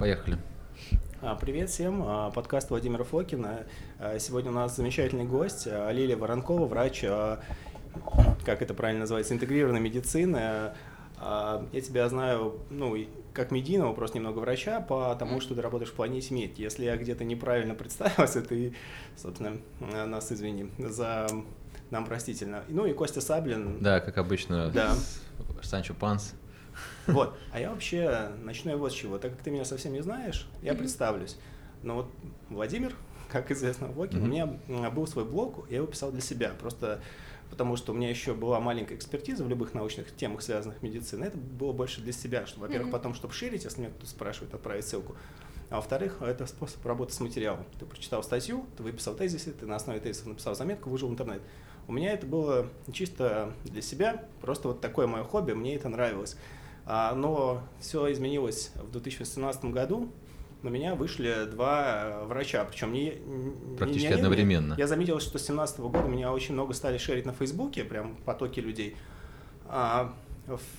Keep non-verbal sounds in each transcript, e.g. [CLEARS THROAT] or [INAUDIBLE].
Поехали. А, Привет всем, А, подкаст Владимира Фокина. А, Сегодня у нас замечательный гость Лилия Воронкова, врач, как это правильно называется, интегрированной медицины. Я тебя знаю, ну, как медийного, просто немного врача, потому что ты работаешь в планете Медь. Если я где-то неправильно представился, ты, собственно, а, нас извини за нам простительно. Ну и Костя Саблин. Да, как обычно, Да. Санчо Панс. Вот. А я вообще начну я вот с чего. Так как ты меня совсем не знаешь, я представлюсь. Но вот Владимир, [LAUGHS] как известно, Вокин, у меня был свой блог, я его писал для себя. Просто потому что у меня еще была маленькая экспертиза в любых научных темах, связанных с медициной. Это было больше для себя, что, во-первых, потом, чтобы ширить, если меня кто-то спрашивает, отправить ссылку. А во-вторых, это способ работы с материалом. Ты прочитал статью, ты выписал тезисы, ты на основе тезисов написал заметку, выжил в интернет. У меня это было чисто для себя, просто вот такое мое хобби, мне это нравилось. А, Но все изменилось в 2018 году. На меня вышли два э, врача, причем не, не- Практически не они. одновременно. Я заметил, что с 2017 года меня очень много стали шерить на Фейсбуке, прям потоки людей. А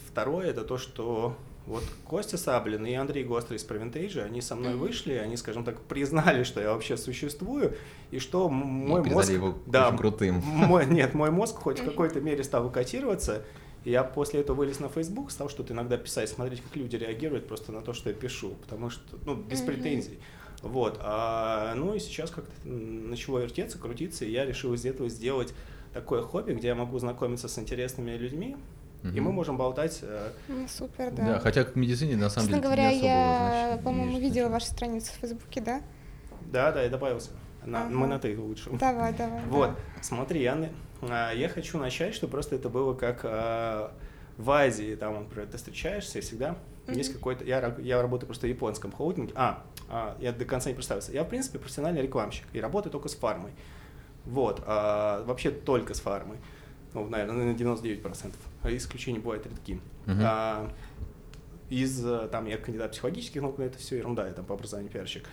второе это то, что вот Костя Саблин и Андрей Гострый из Провинтейджа, они со мной вышли, они, скажем так, признали, что я вообще существую, и что мой И мозг... его да, крутым. мой, нет, мой мозг хоть в какой-то мере стал выкатироваться. И я после этого вылез на Facebook, стал что-то иногда писать, смотреть, как люди реагируют просто на то, что я пишу, потому что, ну, без Мгм. претензий. Вот. А, ну и сейчас как-то начало вертеться, крутиться, и я решил из этого сделать такое хобби, где я могу знакомиться с интересными людьми, и Мгм. мы можем болтать. э, Ну, супер, Да. да. хотя к медицине на самом Честно деле говоря, не особо, я, по-моему, видела вашу страницу в Фейсбуке, да? Да, да, я добавился. На- Мы Ага. на ты лучше. Давай, давай. Вот, да. смотри, я, я хочу начать, что просто это было как а, в Азии, там, например, ты встречаешься, и всегда есть Мгм. какой-то... Я, я работаю просто в японском холдинге. А, а, я до конца не представился. Я, в принципе, профессиональный рекламщик и работаю только с фармой. Вот, а, вообще только с фармой. Ну, наверное, на 99%. А Исключения бывают редки. Мгм. А, из, э, там, я кандидат психологических наук, но это все ерунда, я там по образованию пиарщик.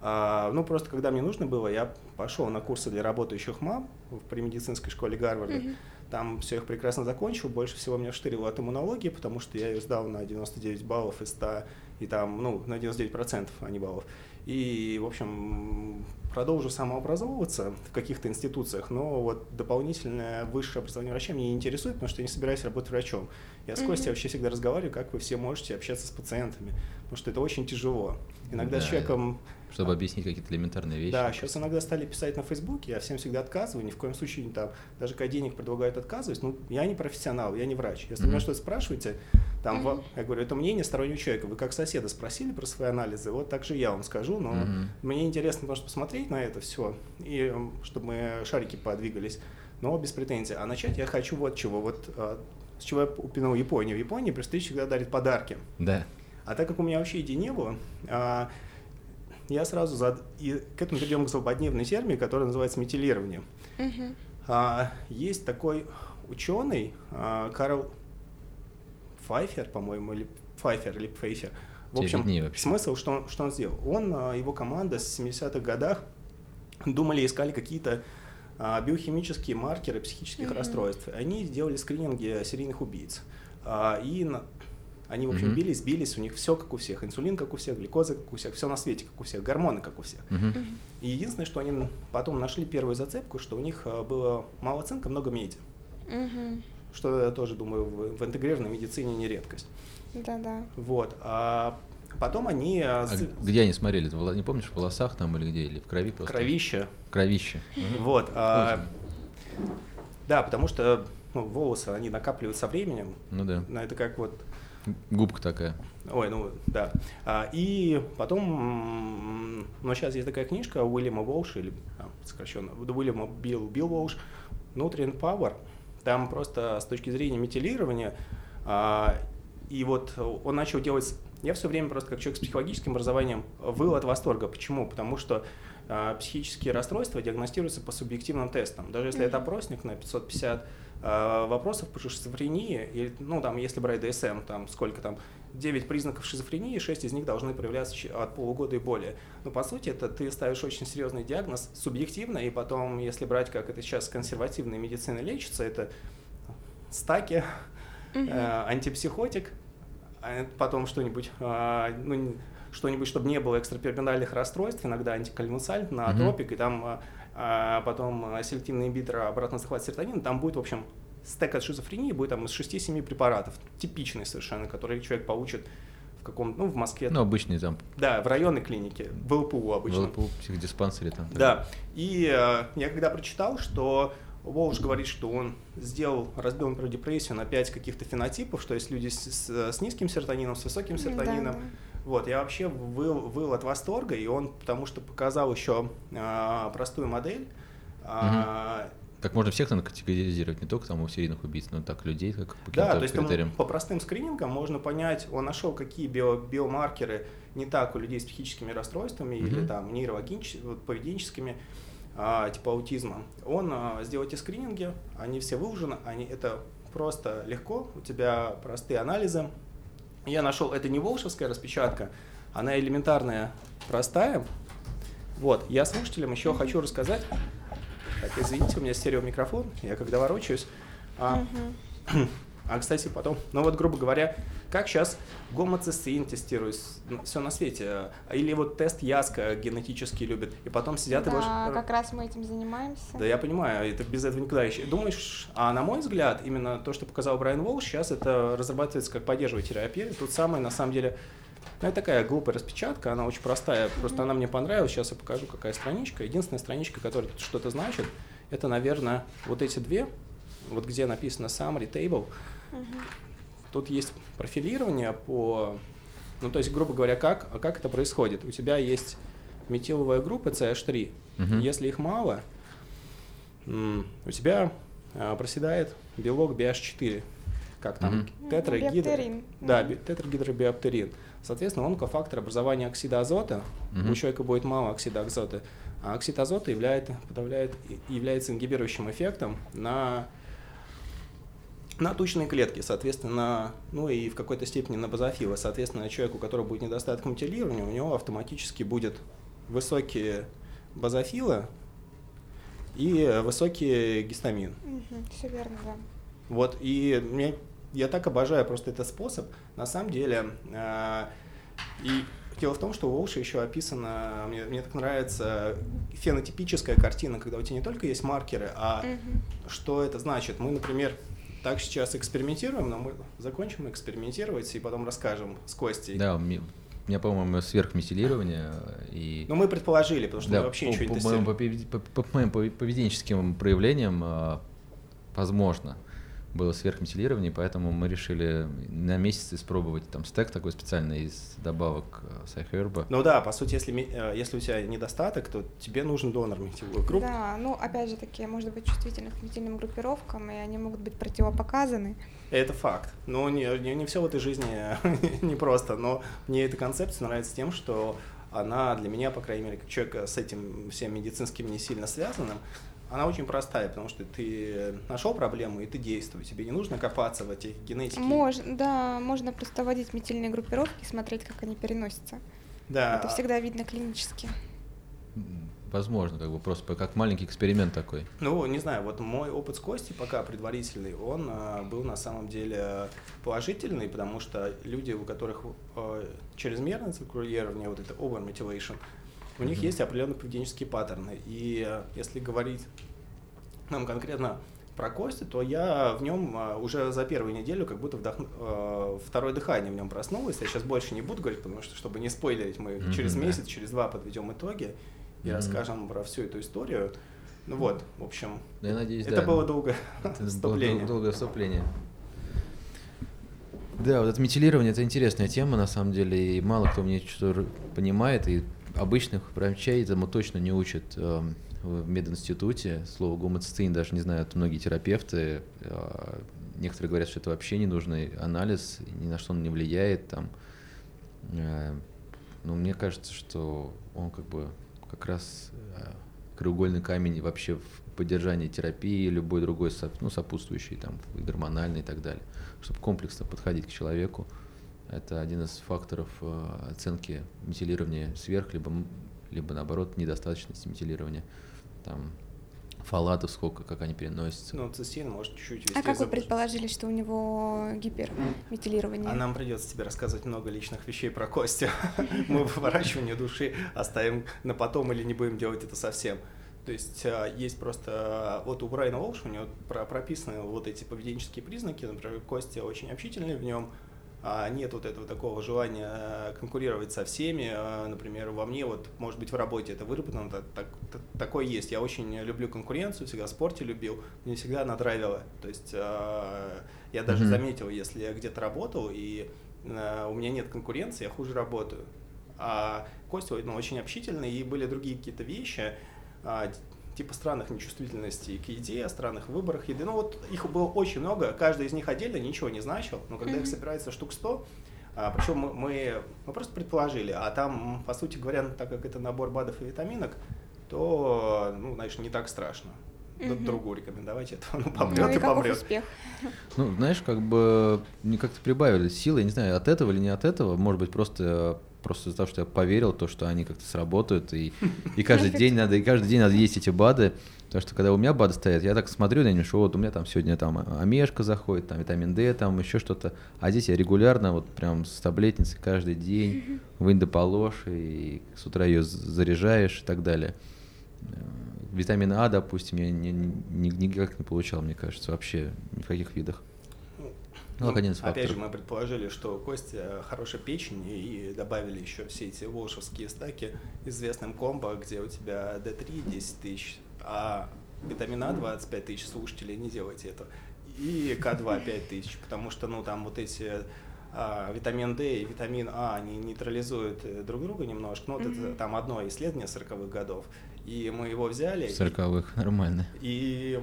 А, ну, просто когда мне нужно было, я пошел на курсы для работающих мам в- при медицинской школе Гарварда. Мгм. Там все их прекрасно закончил. Больше всего меня штырило от иммунологии, потому что я ее сдал на 99 баллов из 100, и там, ну, на 99%, а не баллов. И, в общем, продолжу самообразовываться в каких-то институциях, но вот дополнительное высшее образование врача меня не интересует, потому что я не собираюсь работать врачом. Я с Мгм. Костей вообще всегда разговариваю, как вы все можете общаться с пациентами, потому что это очень тяжело. Иногда с Да. человеком Чтобы объяснить какие-то элементарные вещи. да, сейчас иногда стали писать на Фейсбуке, я всем всегда отказываю, ни в коем случае не там, даже когда денег предлагают отказывать, ну, я не профессионал, я не врач. Если вы меня что-то спрашиваете, там, ва- я говорю, это мнение стороннего человека, вы как соседа спросили про свои анализы, вот так же я вам скажу, но Мгм. мне интересно просто посмотреть на это все, и чтобы мы шарики подвигались, но без претензий. А начать я хочу вот чего, вот а, с чего я упомянул Японию. В Японии при встрече всегда дарит подарки. Да. А так как у меня вообще идей не было, а, я сразу зад... и к этому перейдем к злободневной термине, который называется метилирование. Мгм. А, есть такой ученый а, Карл Файфер, по-моему, или Файфер, или Фейфер. В общем, смысл, что он, что он сделал? Он, а, его команда с 70-х годах думали, искали какие-то а, биохимические маркеры психических Мгм. расстройств. Они сделали скрининги серийных убийц. А, и на- они, в общем, Мгм. бились, бились, у них все как у всех. Инсулин как у всех, глюкоза как у всех, все на свете как у всех, гормоны как у всех. Мгм. И единственное, что они потом нашли первую зацепку, что у них а, было мало цинка, много меди. Мгм. Что я тоже думаю, в, в интегрированной медицине не редкость. Да-да. Вот. А потом они а, А где они смотрели? Не помнишь, в волосах там или где? Или в крови просто? кровища. Кровище. Мгм. Вот. а, да, потому что ну, волосы, они накапливают со временем. Ну да. Но это как вот Губка такая. Ой, ну да. А, и потом, ну сейчас есть такая книжка Уильяма Волша, или а, сокращенно, Уильяма Билл, Билл Волш, Nutrient Power. Там просто с точки зрения метилирования, а, и вот он начал делать... Я все время просто как человек с психологическим образованием выл от восторга. Почему? Потому что а, психические расстройства диагностируются по субъективным тестам. Даже если это Мгм. опросник на 550 а, вопросов по шизофрении, или, ну, там, если брать ДСМ, там, сколько там, 9 признаков шизофрении, 6 из них должны проявляться от полугода и более. Но, по сути, это ты ставишь очень серьезный диагноз субъективно, и потом, если брать, как это сейчас консервативная медицина лечится, это стаки, Мгм. э, антипсихотик, а потом что-нибудь, а, ну, что-нибудь, чтобы не было экстрапирамидальных расстройств, иногда антиконвульсант, на Мгм. тропик, и там а, потом а, селективный ингибитор обратно захват серотонина, там будет, в общем, стек от шизофрении будет там из 6-7 препаратов, типичный совершенно, который человек получит в каком ну, в Москве, Ну, обычный там, да, в районной клинике, в ЛПУ обычно. в психодиспансере там. Да, и э, я когда прочитал, что Волш говорит, что он сделал, разбил, например, депрессию на 5 каких-то фенотипов, что есть люди с, с- с низким серотонином, с высоким серотонином. Да, Вот, я вообще выл, выл от восторга, и он потому что показал еще э, простую модель. А, Как можно всех наверное, категоризировать, не только там у серийных убийц, но так людей, как по Да, то есть критериям. по простым скринингам можно понять, он нашел, какие био- биомаркеры не так у людей с психическими расстройствами или Мгм. там нейрологическими, вот, поведенческими, а, типа аутизма. Он а, сделал эти скрининги, они все выложены, они, это просто легко, у тебя простые анализы. Я нашел, это не волшебская распечатка, она элементарная, простая. Вот, я слушателям еще хочу рассказать. Так, извините, у меня стереомикрофон, я когда ворочаюсь. А, Мгм. [CLEARS THROAT] а, кстати, потом, ну вот, грубо говоря, как сейчас гомоцистеин тестируют, все на свете, или вот тест Яска генетически любят, и потом сидят его... Да, ж- как раз мы этим занимаемся. Да, я понимаю, это без этого никуда еще. Думаешь, а на мой взгляд, именно то, что показал Брайан Волш, сейчас это разрабатывается как поддерживающая терапия. Тут самое, на самом деле, ну, это такая глупая распечатка, она очень простая, просто она мне понравилась, сейчас я покажу, какая страничка. Единственная страничка, которая тут что-то значит, это, наверное, вот эти две, вот где написано summary table, Мгм. Тут есть профилирование по, ну то есть, грубо говоря, как, а как это происходит. У тебя есть метиловая группа CH3. Мгм. Если их мало, у тебя а, проседает белок BH4, как там, тетрагидро... биоптерин. Да, тетрагидробиоптерин. Соответственно, он кофактор образования оксида азота. Мгм. У человека будет мало оксида азота. А оксид азота является, подавляет, является ингибирующим эффектом на на тучные клетки, соответственно, ну и в какой-то степени на базофилы. Соответственно, человеку, у которого будет недостаток метилирования, у него автоматически будет высокие базофилы и высокий гистамин. Все верно, да. Вот, и мне, я так обожаю просто этот способ. На самом деле, э, и дело в том, что у Волши еще описана, мне, мне так нравится, фенотипическая картина, когда у тебя не только есть маркеры, а Мгм. что это значит. Мы, например, так сейчас экспериментируем, но мы закончим экспериментировать и потом расскажем с Костей. Да, у меня, по-моему, сверхметилирование. И... Но мы предположили, потому что Да, мы вообще по, ничего не по, тестировали. моим, по, по- по моим пове- поведенческим проявлениям, а, возможно, было сверхметилирование, поэтому мы решили на месяц испробовать там стек такой специальный из добавок э, сайхерба. Ну да, по сути, если, э, если у тебя недостаток, то тебе нужен донор метиловых групп. Да, ну опять же таки, может быть чувствительны к метильным группировкам, и они могут быть противопоказаны. Это факт. Но не, не, не все в этой жизни [LAUGHS] непросто. Но мне эта концепция нравится тем, что она для меня, по крайней мере, как человека с этим всем медицинским не сильно связанным, она очень простая, потому что ты нашел проблему и ты действуешь. Тебе не нужно копаться в этих генетике. Мож, да, можно просто вводить метильные группировки, смотреть, как они переносятся. Да. Это всегда видно клинически. Возможно, как бы просто как маленький эксперимент такой. Ну, не знаю, вот мой опыт с Костей пока предварительный, он а, был на самом деле положительный, потому что люди, у которых а, чрезмерное циркулирование, вот это over-methylation, у них есть определенные поведенческие паттерны. И а, если говорить нам конкретно про Костю, то я в нем а, уже за первую неделю как будто вдохну, а, второе дыхание в нем проснулось. Я сейчас больше не буду говорить, потому что, чтобы не спойлерить, мы Мгм, через месяц, через два подведем итоги и Мгм. расскажем про всю эту историю. Ну вот, в общем, Да, я надеюсь, это да. было долго Это [LAUGHS] вступление. дол- долгое вступление. Да, вот это метилирование это интересная тема, на самом деле, и мало кто мне что-то понимает, и обычных врачей этому точно не учат эм, в мединституте. Слово гомоцистеин даже не знают многие терапевты. э, Некоторые говорят, что это вообще не нужный анализ, ни на что он не влияет. Там. Э, Но мне кажется, что он как бы как раз э, краеугольный камень вообще в поддержании терапии, любой другой ну, сопутствующий, там, и гормональный и так далее, чтобы комплексно подходить к человеку. Это один из факторов э, оценки метилирования сверх, либо, либо наоборот недостаточности метилирования. Там, фалатов сколько, как они переносятся. Ну, цистин может чуть-чуть А как вы заблуж- предположили, что у него гиперметилирование? А нам придется тебе рассказывать много личных вещей про Костю. [LAUGHS] Мы выворачивание души оставим на потом или не будем делать это совсем. То есть а, есть просто, а, вот у Брайана Волша у него про- прописаны вот эти поведенческие признаки, например, Костя очень общительный в нем, нет вот этого такого желания э, конкурировать со всеми. А, Например, во мне, вот, может быть, в работе это выработано, так, так- так- такое есть. Я очень люблю конкуренцию, всегда в спорте любил, мне всегда она драйвила. То есть а, я даже Мгм. заметил, если я где-то работал, и э, у меня нет конкуренции, я хуже работаю. А Костя ну, очень общительный, и были другие какие-то вещи, а, типа странных нечувствительностей к еде, странных выборах еды. Ну вот их было очень много, каждый из них отдельно ничего не значил, но когда их собирается штук 100, а, причем мы, мы, мы просто предположили, а там, по сути говоря, так как это набор БАДов и витаминок, то, ну, знаешь, не так страшно. Мгм. Другу рекомендовать это, Ну помрет и и каков помрет. успех? Ну, знаешь, как бы мне как-то прибавили силы, я не знаю, от этого или не от этого, может быть, просто просто из-за того, что я поверил в то, что они как-то сработают, и, [LAUGHS] и каждый день надо, и каждый день надо есть эти БАДы, потому что когда у меня БАДы стоят, я так смотрю на них, что вот у меня там сегодня там омешка заходит, там витамин D, там еще что-то, а здесь я регулярно вот прям с таблетницей каждый день, вынь да положь, и с утра ее заряжаешь и так далее. Э, Витамин А, допустим, я ни- ни- никак не получал, мне кажется, вообще ни в каких видах. Ну, как один из опять же, мы предположили, что Костя хорошая печень, и добавили еще все эти волшевские стаки известным комбо, где у тебя D3 10 тысяч, а витамина 25 тысяч слушателей, не делайте это, и К2 5 [LAUGHS] тысяч, потому что, ну, там вот эти а, витамин D и витамин А, они нейтрализуют э, друг друга немножко, ну, вот это Мгм. там одно исследование 40-х годов, и мы его взяли. В и- 40-х, нормально. и,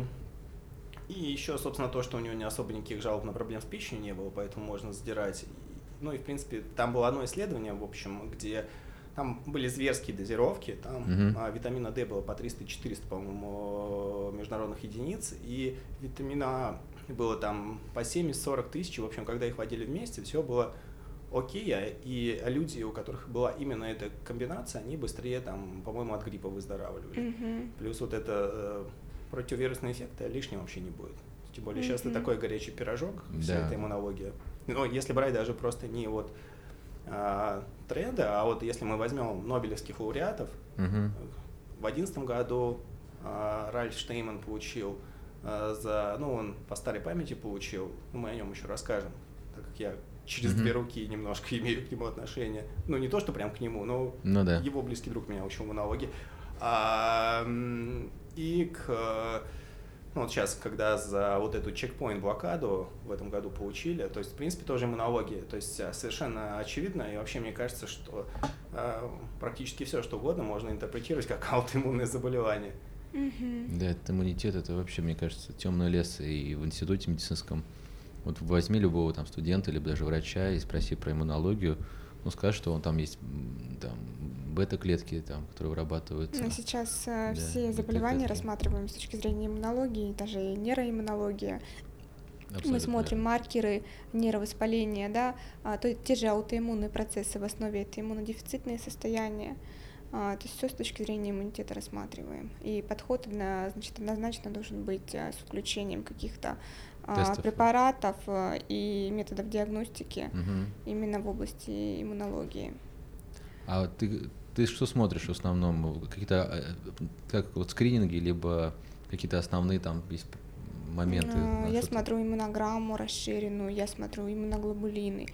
и еще, собственно, то, что у него не особо никаких жалоб на проблем с печенью не было, поэтому можно задирать. Ну и, в принципе, там было одно исследование, в общем, где там были зверские дозировки, там а, витамина D было по 300-400, по-моему, международных единиц, и витамина А было там по 70-40 тысяч, в общем, когда их водили вместе, все было окей, а- и люди, у которых была именно эта комбинация, они быстрее, там, по-моему, от гриппа выздоравливали. Мгм. Плюс вот это э, противовирусный эффект э, лишнего вообще не будет. Тем более сейчас это такой горячий пирожок, вся Да. эта иммунология. Но если брать даже просто не вот а, тренды, а вот если мы возьмем нобелевских лауреатов, Мгм. в одиннадцатом году а, Ральф Штейман получил а, за, ну он по старой памяти получил, ну, мы о нем еще расскажем, так как я через Мгм. две руки немножко [LAUGHS] имею к нему отношение. Ну не то, что прям к нему, но Ну да. его близкий друг меня учил иммунологии. А, и к, э, ну вот сейчас, когда за вот эту чекпоинт-блокаду в этом году получили, то есть, в принципе, тоже иммунология. То есть, э, совершенно очевидно, и вообще мне кажется, что э, практически все, что угодно, можно интерпретировать как аутоиммунное заболевание. Мгм. Да, этот иммунитет это вообще, мне кажется, темный лес. И в институте медицинском, вот возьми любого там студента, либо даже врача и спроси про иммунологию, ну скажет, что он там есть там бета-клетки, там, которые вырабатываются. Ну, сейчас э, Да, все заболевания рассматриваем с точки зрения иммунологии, даже нейроиммунология. Мы Абсолютно. смотрим маркеры нейровоспаления, да, а, то есть те же аутоиммунные процессы в основе это иммунодефицитные состояния. А, то есть все с точки зрения иммунитета рассматриваем. И подход одно- значит, однозначно должен быть а, с включением каких-то а, Тестов. препаратов и методов диагностики Мгм. именно в области иммунологии. А ты, ты что смотришь в основном? Какие-то э, как вот скрининги, либо какие-то основные там есть моменты? На Я смотрю иммунограмму расширенную, я смотрю иммуноглобулины,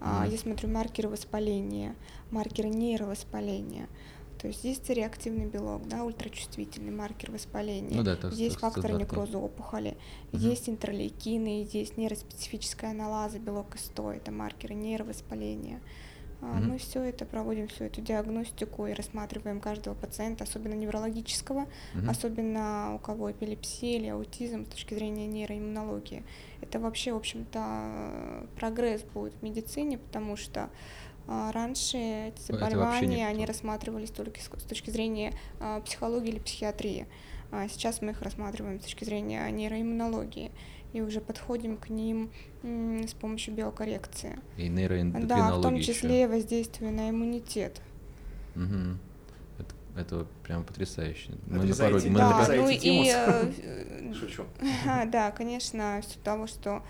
Мгм. я смотрю маркеры воспаления, маркеры нейровоспаления. То есть есть реактивный белок, да, ультрачувствительный маркер воспаления. Ну да, так- есть так факторы некроза опухоли, Мгм. есть интерлейкины, есть нейроспецифическая аналаза, белок ИСТО, это маркеры нейровоспаления. А, Мгм. Мы все это проводим, всю эту диагностику и рассматриваем каждого пациента, особенно неврологического, Мгм. особенно у кого эпилепсия или аутизм с точки зрения нейроиммунологии. Это вообще, в общем-то, прогресс будет в медицине, потому что а, раньше эти заболевания, они рассматривались только с точки зрения а, психологии или психиатрии. Сейчас мы их рассматриваем с точки зрения нейроиммунологии и уже подходим к ним с помощью биокоррекции. И Да, в том числе воздействие на иммунитет. Мгм. Это Это прям потрясающе. Мы на пороге. Мы да, на ну и... Э, [LAUGHS] Шучу. [LAUGHS] Да, конечно, все того, что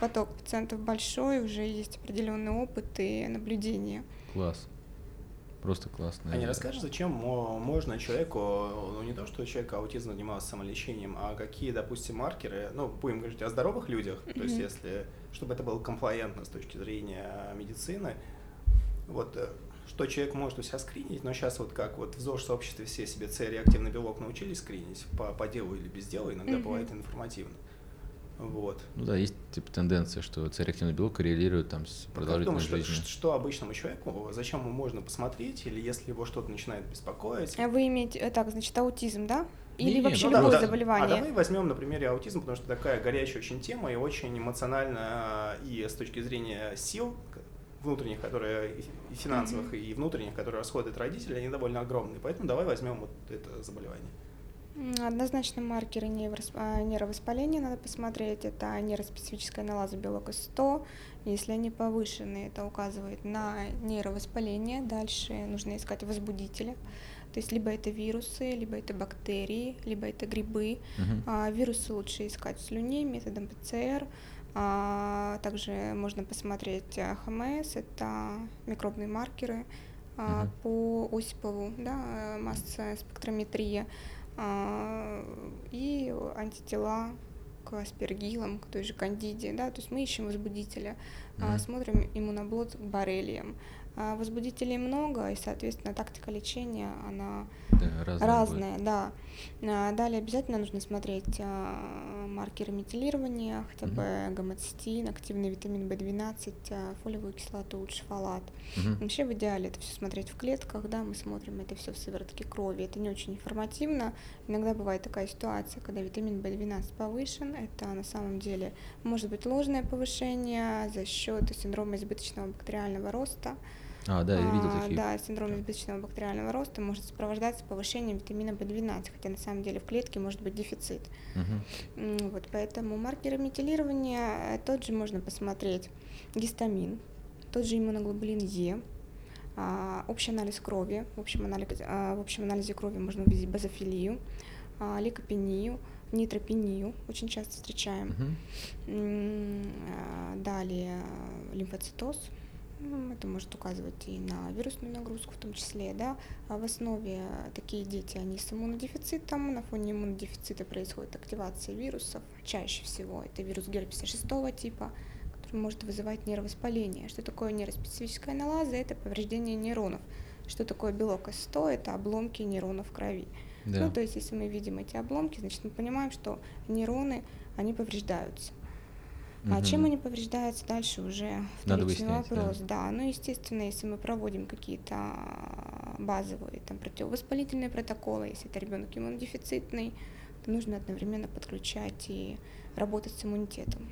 поток пациентов большой, уже есть определенный опыт и наблюдение. Класс. Просто классно. А не расскажешь, зачем можно человеку, ну не то, что человек аутизм занимался самолечением, а какие, допустим, маркеры, ну, будем говорить о здоровых людях, mm-hmm. то есть если, чтобы это было комплаентно с точки зрения медицины, вот э, что человек может у себя скринить, но сейчас вот как вот в ЗОЖ-сообществе все себе С-реактивный белок научились скринить по, по делу или без дела, иногда mm-hmm. бывает информативно. Вот. Ну да, есть типа тенденция, что С-реактивный белок коррелирует там с продолжительностью жизни. Что, что обычному человеку, зачем ему можно посмотреть, или если его что-то начинает беспокоить? А вы имеете, э, так, значит, аутизм, да? Или не, вообще ну, любое да, заболевание? А давай возьмем на примере аутизм, потому что такая горячая очень тема и очень эмоциональная и с точки зрения сил, внутренних, которые и финансовых, mm-hmm. и внутренних, которые расходуют родители, они довольно огромные. Поэтому давай возьмем вот это заболевание. Однозначно маркеры а, нейровоспаления надо посмотреть. Это нейроспецифическая налаза белок С100. Если они повышены, это указывает на нейровоспаление. Дальше нужно искать возбудители. То есть либо это вирусы, либо это бактерии, либо это грибы. Uh-huh. А, вирусы лучше искать в слюне методом ПЦР. А, также можно посмотреть а, ХМС, это микробные маркеры uh-huh. по Осипову, да, масса спектрометрия а, и антитела к аспергилам, к той же кандиде, да, то есть мы ищем возбудителя, mm-hmm. смотрим иммуноблот к боррелиям. А, возбудителей много, и, соответственно, тактика лечения, она да, разная, разная да. А, далее обязательно нужно смотреть а, маркеры метилирования, хотя бы угу. гомоцистин, активный витамин В12, фолиевую кислоту, шфалат. Угу. Вообще в идеале это все смотреть в клетках, да, мы смотрим это все в сыворотке крови. Это не очень информативно. Иногда бывает такая ситуация, когда витамин В12 повышен, это на самом деле может быть ложное повышение за счет синдрома избыточного бактериального роста. А, да, я видел такие. Да, синдром избыточного бактериального роста может сопровождаться повышением витамина В12, хотя на самом деле в клетке может быть дефицит. Угу. Вот, поэтому маркеры метилирования э, тот же можно посмотреть. Гистамин, тот же иммуноглобулин Е, а, общий анализ крови, в общем, анализ, а, в общем анализе крови можно увидеть базофилию, а, лейкопению, нейтропению, очень часто встречаем. Uh-huh. Далее лимфоцитоз, ну, это может указывать и на вирусную нагрузку в том числе, да. А в основе такие дети, они с иммунодефицитом, на фоне иммунодефицита происходит активация вирусов, чаще всего это вирус герпеса шестого типа, который может вызывать нейровоспаление. Что такое нейроспецифическая налаза? Это повреждение нейронов. Что такое белок С100? Это обломки нейронов в крови. Да. Ну, то есть, если мы видим эти обломки, значит, мы понимаем, что нейроны, они повреждаются. Угу. А чем они повреждаются дальше уже вторичный вопрос. Да. да, ну естественно, если мы проводим какие-то базовые там противовоспалительные протоколы, если это ребенок иммунодефицитный, то нужно одновременно подключать и работать с иммунитетом.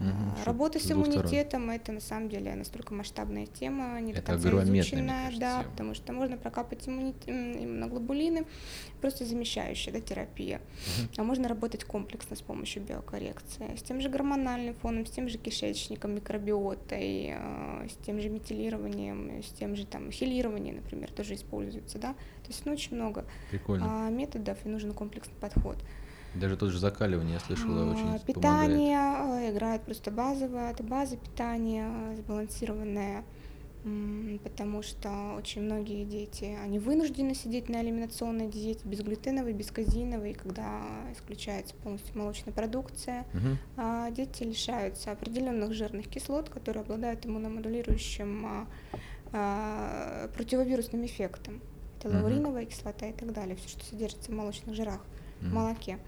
Угу, Работа с иммунитетом это на самом деле настолько масштабная тема, не это до конца изученная, да, потому что можно прокапать иммунит... иммуноглобулины, просто замещающая да, терапия. Угу. А можно работать комплексно с помощью биокоррекции, с тем же гормональным фоном, с тем же кишечником, микробиотой, э, с тем же метилированием, с тем же там хилированием, например, тоже используется, да. То есть ну, очень много Прикольно. методов и нужен комплексный подход. Даже тот же закаливание, я слышала, а, очень Питание помогает. Э, играет просто базовое, это база питания, сбалансированная, потому что очень многие дети, они вынуждены сидеть на элиминационной диете безглютеновой, безказиновой, когда исключается полностью молочная продукция. Угу. А дети лишаются определенных жирных кислот, которые обладают иммуномодулирующим а, а, противовирусным эффектом. Это лауриновая угу. кислота и так далее, все, что содержится в молочных жирах, угу. молоке.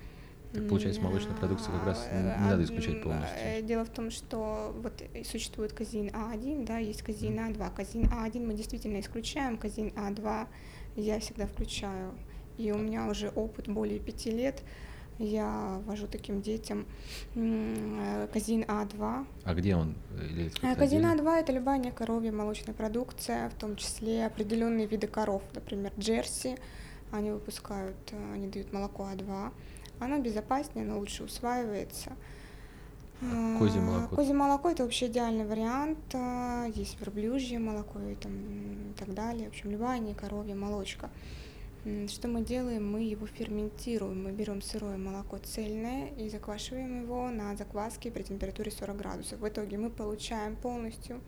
Так получается, молочная продукция как раз не надо исключать полностью. Э, дело в том, что вот существует казин А1, да, есть казин А2. Казин А1 мы действительно исключаем, казин А2 я всегда включаю. И у меня уже опыт более пяти лет. Я вожу таким детям э, казин А2. А где он? Или э, казин А2 это любая некоровья молочная продукция, в том числе определенные виды коров, например, джерси. Они выпускают, они дают молоко А2 оно безопаснее, оно лучше усваивается. А козье молоко? Козье молоко это вообще идеальный вариант. А, есть верблюжье молоко и, там, и так далее. В общем, любая не коровья молочка. Что мы делаем? Мы его ферментируем. Мы берем сырое молоко цельное и заквашиваем его на закваске при температуре 40 градусов. В итоге мы получаем полностью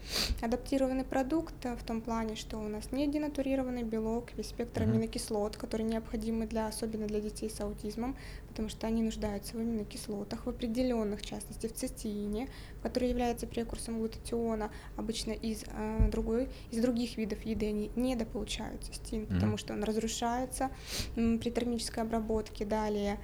адаптированный продукт в том плане, что у нас не денатурированный белок, весь спектр аминокислот, которые необходимы для, особенно для детей с аутизмом, потому что они нуждаются в аминокислотах, в определенных, в частности, в цистеине, который является прекурсором глутатиона. Обычно из, э, другой, из других видов еды они недополучают цистеин, mm-hmm. потому что он разрушается при термической обработке. Далее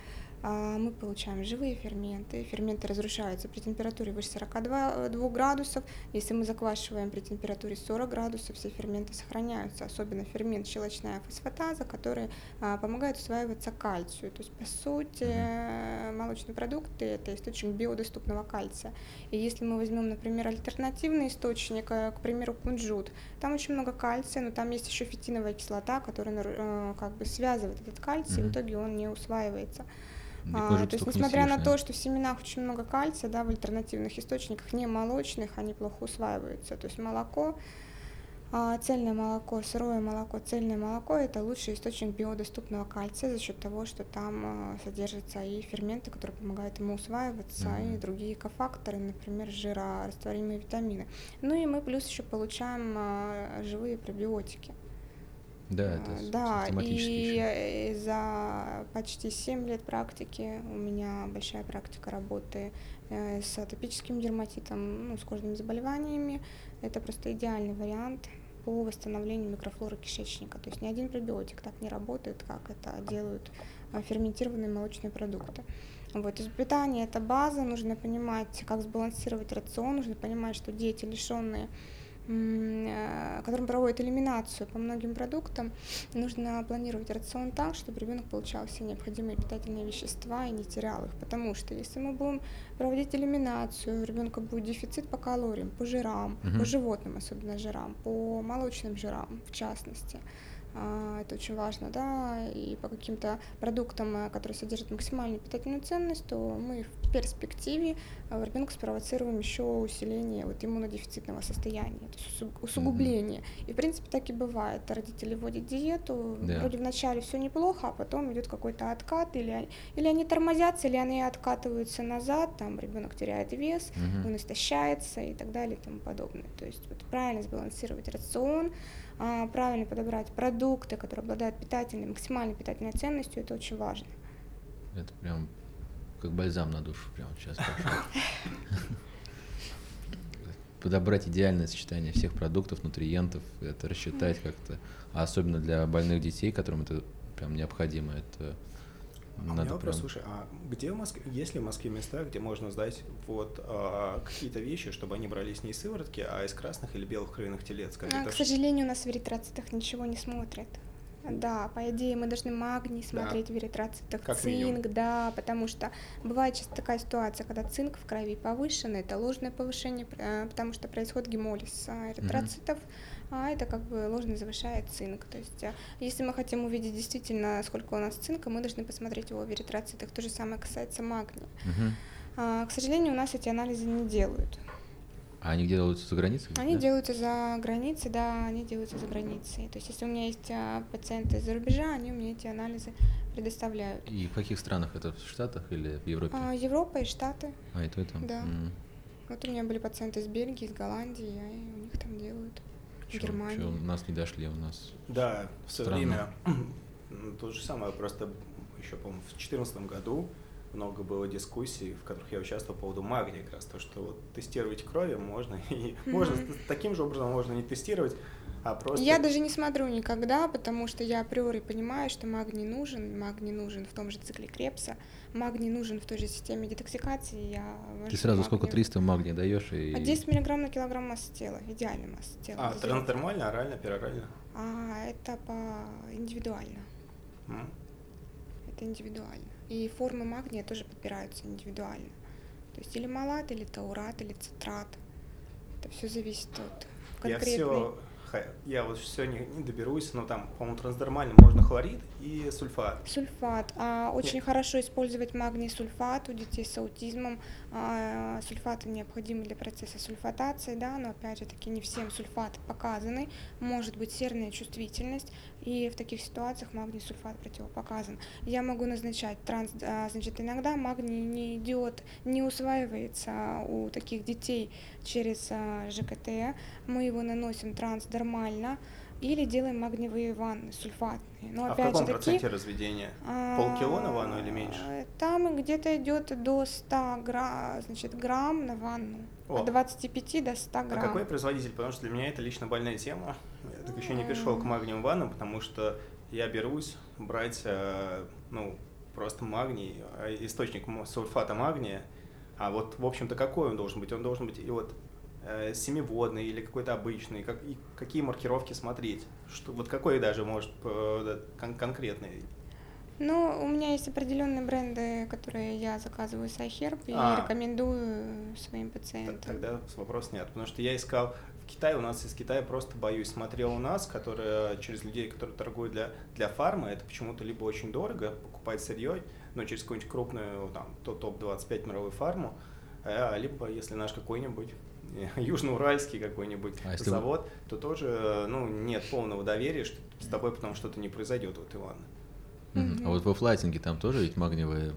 мы получаем живые ферменты. Ферменты разрушаются при температуре выше 42 2 градусов. Если мы заквашиваем при температуре 40 градусов, все ферменты сохраняются, особенно фермент щелочная фосфатаза, который а, помогает усваиваться кальцию. То есть, по сути, молочные продукты – это источник биодоступного кальция. И если мы возьмем, например, альтернативный источник, э, к примеру, кунжут, там очень много кальция, но там есть еще фитиновая кислота, которая э, как бы связывает этот кальций, mm-hmm. и в итоге он не усваивается. А, то есть, несмотря на то, что в семенах очень много кальция, да, в альтернативных источниках, не молочных, они плохо усваиваются. То есть молоко, а, цельное молоко, сырое молоко, цельное молоко – это лучший источник биодоступного кальция за счет того, что там а, содержатся и ферменты, которые помогают ему усваиваться, mm-hmm. и другие кофакторы, например, жирорастворимые витамины. Ну и мы плюс еще получаем а, живые пробиотики. Да, это а, да, и за почти 7 лет практики у меня большая практика работы э, с атопическим дерматитом, ну, с кожными заболеваниями. Это просто идеальный вариант по восстановлению микрофлоры кишечника. То есть ни один пробиотик так не работает, как это делают э, ферментированные молочные продукты. Вот, из питания это база, нужно понимать, как сбалансировать рацион, нужно понимать, что дети, лишенные Э, которым проводят элиминацию по многим продуктам, нужно планировать рацион так, чтобы ребенок получал все необходимые питательные вещества и не терял их. Потому что если мы будем проводить элиминацию, у ребенка будет дефицит по калориям, по жирам, угу. по животным, особенно жирам, по молочным жирам в частности. А, это очень важно, да, и по каким-то продуктам, э, которые содержат максимальную питательную ценность, то мы в перспективе в э, ребенка спровоцируем еще усиление вот иммунодефицитного состояния, то есть усугубление. И в принципе так и бывает. Родители вводят диету, да. вроде вначале все неплохо, а потом идет какой-то откат, или, или они тормозятся, или они откатываются назад, там ребенок теряет вес, угу. он истощается и так далее и тому подобное. То есть вот правильно сбалансировать рацион, правильно подобрать продукты, которые обладают питательной, максимальной питательной ценностью, это очень важно. Это прям как бальзам на душу прямо сейчас [LAUGHS] Подобрать идеальное сочетание всех продуктов, нутриентов, это рассчитать как-то, а особенно для больных детей, которым это прям необходимо, это а Надо у меня вопрос, прям... слушай, а где в Москве, есть ли в Москве места, где можно сдать вот а, какие-то вещи, чтобы они брались не из сыворотки, а из красных или белых кровяных телец? А, к сожалению, у нас в эритроцитах ничего не смотрят. Да, по идее мы должны магний смотреть да. в эритроцитах, как цинк, минимум. да, потому что бывает часто такая ситуация, когда цинк в крови повышен, это ложное повышение, э, потому что происходит гемолиз эритроцитов. Mm-hmm а это как бы ложно завышает цинк. То есть, а, если мы хотим увидеть действительно, сколько у нас цинка, мы должны посмотреть его в эритроцитах. То же самое касается магния. Угу. А, к сожалению, у нас эти анализы не делают. А они где делаются за границей? Они да? делаются за границей, да, они делаются за границей. То есть, если у меня есть а, пациенты из-за рубежа, они меня эти анализы предоставляют. И в каких странах это? В Штатах или в Европе? А, Европа и Штаты. А, и то, и там? Да. Mm. Вот у меня были пациенты из Бельгии, из Голландии, и у них там делают. Чё, Германии. Чё, у нас не дошли, у нас. Да, в свое время [CLEARS THROAT] то же самое, просто еще, по-моему, в 2014 году много было дискуссий, в которых я участвовал по поводу магния, как раз то, что вот тестировать крови можно, [LAUGHS] и mm-hmm. можно таким же образом можно не тестировать, а просто... Я даже не смотрю никогда, потому что я априори понимаю, что магний нужен, магний нужен в том же цикле Крепса, магний нужен в той же системе детоксикации. Я Ты сразу магний. сколько 300 магния даешь? И... А 10 миллиграмм на килограмм массы тела, идеальная масса тела. А, трансдермально, орально, перорально? А, это по индивидуально. Mm. Это индивидуально. И формы магния тоже подбираются индивидуально. То есть или малат, или таурат, или цитрат. Это все зависит от конкретной... Я все я вот все не, не доберусь, но там, по-моему, трансдермально можно хлорид и сульфат. Сульфат. А, очень Нет. хорошо использовать магний сульфат у детей с аутизмом. А, сульфаты необходимы для процесса сульфатации, да, но опять же таки не всем сульфаты показаны. Может быть серная чувствительность, и в таких ситуациях магний сульфат противопоказан. Я могу назначать транс, а, значит, иногда магний не идет, не усваивается у таких детей через а, ЖКТ. Мы его наносим трансдермально или делаем магниевые ванны сульфатные. Но, а опять в каком же проценте таки, разведения? А, Полкило на ванну или меньше? Там где-то идет до 100 грамм, значит, грамм на ванну. О. От 25 до 100 грамм. А какой производитель? Потому что для меня это лично больная тема. Я так еще не пришел к магниевым ваннам, потому что я берусь брать, э, ну, просто магний, э, источник сульфата магния. А вот, в общем-то, какой он должен быть? Он должен быть и вот э, семиводный или какой-то обычный, как, и какие маркировки смотреть, что, вот какой даже может э, кон- конкретный. Ну, у меня есть определенные бренды, которые я заказываю с iHerb и а, рекомендую своим пациентам. Тогда вопрос нет, потому что я искал в Китае, у нас из Китая просто боюсь, смотрел у нас, которые через людей, которые торгуют для, для фармы, это почему-то либо очень дорого покупать сырье, но через какую-нибудь крупную, там, топ-25 мировую фарму, а, либо если наш какой-нибудь [LAUGHS] южноуральский какой-нибудь а завод, вы... то тоже ну, нет полного доверия, что с тобой потом что-то не произойдет, вот, Иван. Mm-hmm. А вот во флайтинге там тоже ведь магниевые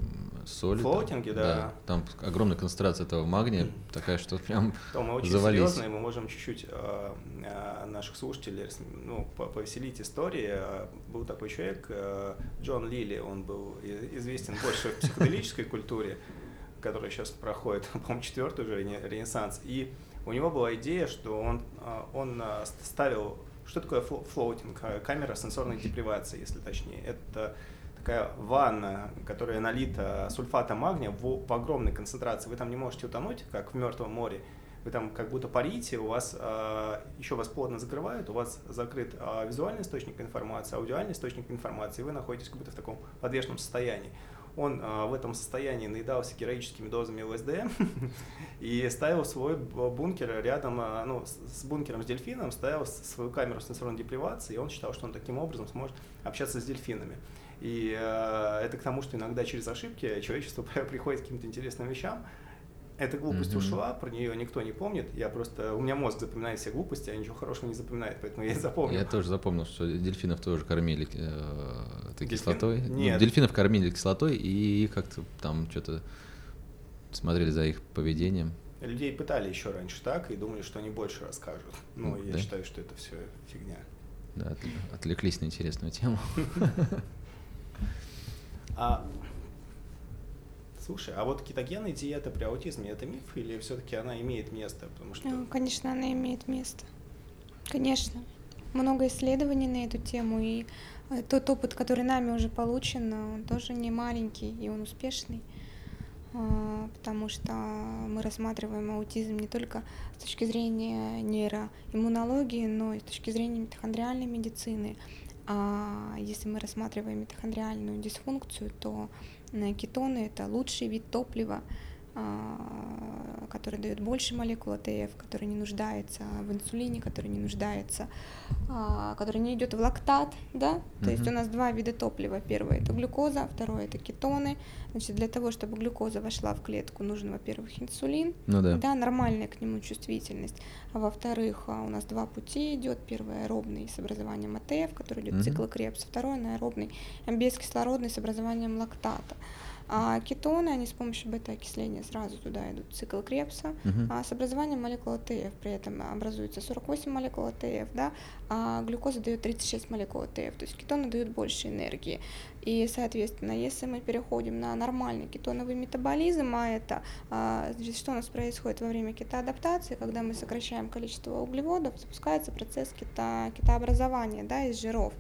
соли. Флоутинге, да. да. Там огромная концентрация этого магния, такая, что прям [LAUGHS] То мы очень завались. серьезные, мы можем чуть-чуть э, э, наших слушателей ну, повеселить истории. Был такой человек, э, Джон Лили, он был известен больше в психоделической культуре, которая сейчас проходит, [LAUGHS] по-моему, четвертый уже ренессанс. И у него была идея, что он, а, он а, ставил... Что такое флоутинг? А, камера сенсорной депривации, если точнее. Это такая ванна, которая налита сульфатом магния в, в огромной концентрации. Вы там не можете утонуть, как в Мертвом море. Вы там как будто парите, у вас э, еще вас плотно закрывают, у вас закрыт э, визуальный источник информации, аудиальный источник информации, и вы находитесь как будто в таком подвешенном состоянии он а, в этом состоянии наедался героическими дозами ЛСД [LAUGHS] и ставил свой бункер рядом, а, ну, с бункером с дельфином, ставил свою камеру сенсорной депривации, и он считал, что он таким образом сможет общаться с дельфинами. И э, это к тому, что иногда через ошибки человечество [LAUGHS] приходит к каким-то интересным вещам, эта глупость mm-hmm. ушла, про нее никто не помнит. Я просто, у меня мозг запоминает все глупости, а ничего хорошего не запоминает, поэтому я и запомнил. Я тоже запомнил, что дельфинов тоже кормили э, Дельфин? кислотой. Ну, Нет. Ну, дельфинов кормили кислотой и как-то там что-то смотрели за их поведением. Людей пытали еще раньше так и думали, что они больше расскажут. Но ну, я да? считаю, что это все фигня. Да, отвлеклись на интересную тему. [LAUGHS] А Слушай, а вот кетогенная диета при аутизме это миф или все-таки она имеет место? Потому что... Ну, конечно, она имеет место. Конечно. Много исследований на эту тему, и э, тот опыт, который нами уже получен, он тоже не маленький, и он успешный а, потому что мы рассматриваем аутизм не только с точки зрения нейроиммунологии, но и с точки зрения митохондриальной медицины. А если мы рассматриваем митохондриальную дисфункцию, то Кетоны – это лучший вид топлива, который дает больше молекул АТФ, который не нуждается в инсулине, который не нуждается, а, который не идет в лактат, да, то uh-huh. есть у нас два вида топлива. Первое это глюкоза, второе это кетоны. Значит, для того, чтобы глюкоза вошла в клетку, нужен, во-первых, инсулин, ну, да. да, нормальная к нему чувствительность, а во-вторых, а, у нас два пути идет. Первый аэробный с образованием АТФ, который идет угу. цикл Кребса, второй анаэробный бескислородный с образованием лактата. А кетоны, они с помощью бета-окисления сразу туда идут, цикл Кребса, угу. а с образованием молекул АТФ, при этом образуется 48 молекул АТФ, да, а глюкоза дает 36 молекул АТФ, то есть кетоны дают больше энергии. И, соответственно, если мы переходим на нормальный кетоновый метаболизм, а это, а, значит, что у нас происходит во время кетоадаптации, когда мы сокращаем количество углеводов, запускается процесс кето, кетообразования да, из жиров.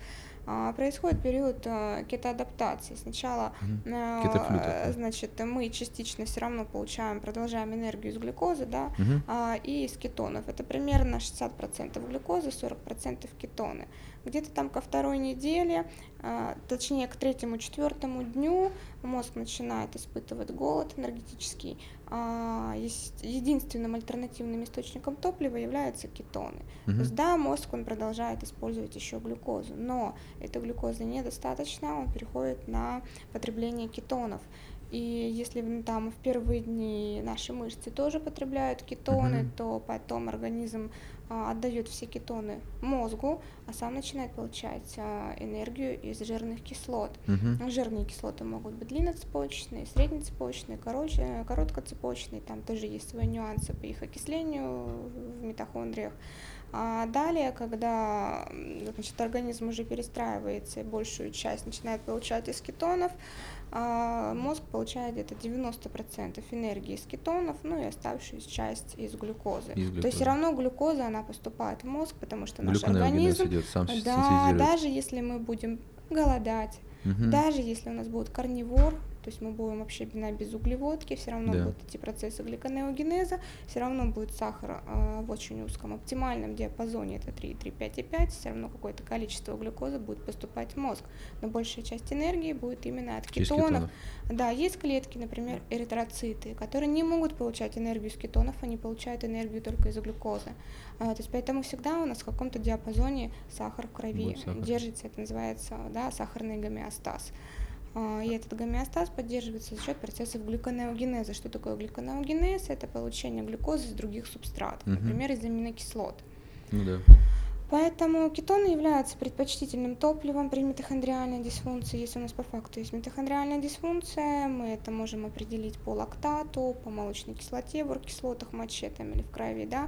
А, происходит период а, кетоадаптации. Сначала mm значит, мы частично все равно получаем, продолжаем энергию из глюкозы да, mm и из кетонов. Это примерно 60% глюкозы, 40% кетоны. Где-то там ко второй неделе, а, точнее к третьему-четвертому дню мозг начинает испытывать голод энергетический. А, единственным альтернативным источником топлива являются кетоны. Угу. То есть да, мозг он продолжает использовать еще глюкозу, но этой глюкозы недостаточно, он переходит на потребление кетонов. И если ну, там в первые дни наши мышцы тоже потребляют кетоны, mm-hmm. то потом организм отдает все кетоны мозгу, а сам начинает получать а, энергию из жирных кислот. Mm-hmm. Жирные кислоты могут быть длинноцепочечные, среднецепочечные, короче, короткоцепочные, там тоже есть свои нюансы по их окислению в митохондриях. А далее, когда значит, организм уже перестраивается и большую часть начинает получать из кетонов, а мозг получает где-то 90% энергии из кетонов, ну и оставшуюся часть из глюкозы. из глюкозы. То есть все равно глюкоза, она поступает в мозг, потому что наш организм, идет, сам да, даже если мы будем голодать, угу. даже если у нас будет карнивор, то есть мы будем вообще на без углеводки, все равно да. будут эти процессы гликонеогенеза, все равно будет сахар э, в очень узком оптимальном диапазоне, это 3, 3, 5 и 5, все равно какое-то количество глюкозы будет поступать в мозг, но большая часть энергии будет именно от кетонов. кетонов. Да, есть клетки, например, эритроциты, которые не могут получать энергию из кетонов, они получают энергию только из глюкозы. А, то есть поэтому всегда у нас в каком-то диапазоне сахар в крови сахар. держится, это называется да, сахарный гомеостаз. А, и этот гомеостаз поддерживается за счет процессов глюконеогенеза. Что такое глюконеогенез? Это получение глюкозы из других субстратов, угу. например, из аминокислот. Ну да. Поэтому кетоны являются предпочтительным топливом при митохондриальной дисфункции. Если у нас по факту есть митохондриальная дисфункция, мы это можем определить по лактату, по молочной кислоте, в оргкислотах моче там, или в крови, да,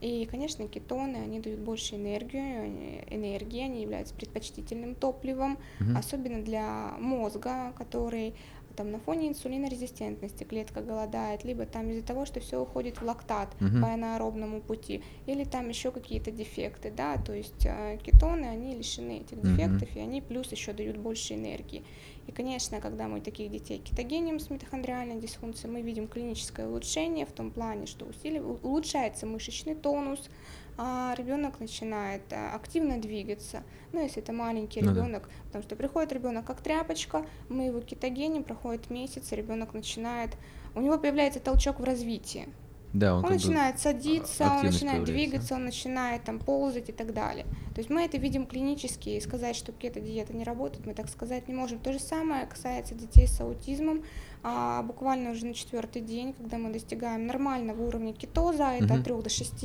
и, конечно, кетоны, они дают больше энергию, энергии, они являются предпочтительным топливом, угу. особенно для мозга, который там на фоне инсулинорезистентности клетка голодает, либо там из-за того, что все уходит в лактат угу. по анаэробному пути, или там еще какие-то дефекты, да, то есть э, кетоны, они лишены этих дефектов, угу. и они плюс еще дают больше энергии. И, конечно, когда мы таких детей кетогеним с митохондриальной дисфункцией, мы видим клиническое улучшение в том плане, что усиливается, улучшается мышечный тонус, а ребенок начинает э, активно двигаться. Ну, если это маленький ну, ребенок, да. потому что приходит ребенок как тряпочка, мы его кетогеним, проходит месяц, ребенок начинает, у него появляется толчок в развитии. Да, он, он начинает садиться, он начинает двигаться, он начинает там ползать и так далее. То есть мы это видим клинически, и сказать, что кето-диета не работает, мы так сказать не можем. То же самое касается детей с аутизмом. А, буквально уже на четвертый день, когда мы достигаем нормального уровня кетоза, это угу. от 3 до 6,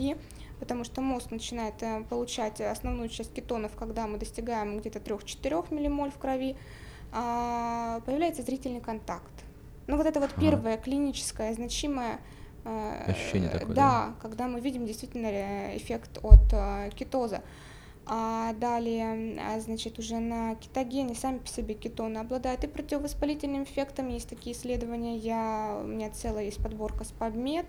потому что мозг начинает э, получать основную часть кетонов, когда мы достигаем где-то 3-4 миллимоль в крови, а, появляется зрительный контакт. Ну вот это вот первое ага. клиническое значимое Ощущение такое, да, да, когда мы видим действительно э, эффект от э, кетоза. А далее, а, значит, уже на кетогене сами по себе кетоны обладают и противовоспалительным эффектом. Есть такие исследования, я, у меня целая есть подборка с PubMed,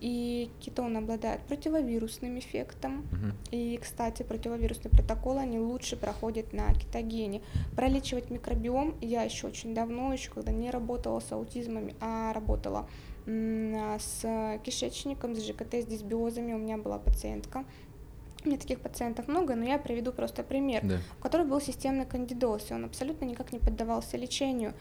и кетоны обладают противовирусным эффектом. Uh-huh. И, кстати, противовирусные протоколы, они лучше проходят на кетогене. Пролечивать микробиом я еще очень давно, еще когда не работала с аутизмом, а работала с кишечником, с ЖКТ, с дисбиозами. У меня была пациентка, у меня таких пациентов много, но я приведу просто пример, да. у которого был системный кандидоз, и он абсолютно никак не поддавался лечению.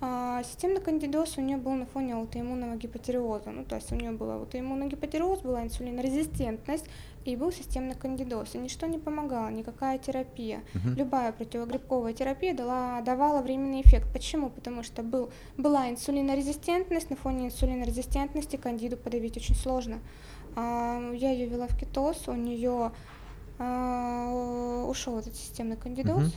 А, системный кандидоз у нее был на фоне аутоиммунного гипотериоза. Ну, то есть у нее был аутоиммунный гипотериоз, была инсулинорезистентность и был системный кандидоз. И ничто не помогало, никакая терапия. Угу. Любая противогрибковая терапия дала, давала временный эффект. Почему? Потому что был, была инсулинорезистентность, на фоне инсулинорезистентности кандиду подавить очень сложно. А, я ее вела в кетоз, у нее а, ушел этот системный кандидоз. Угу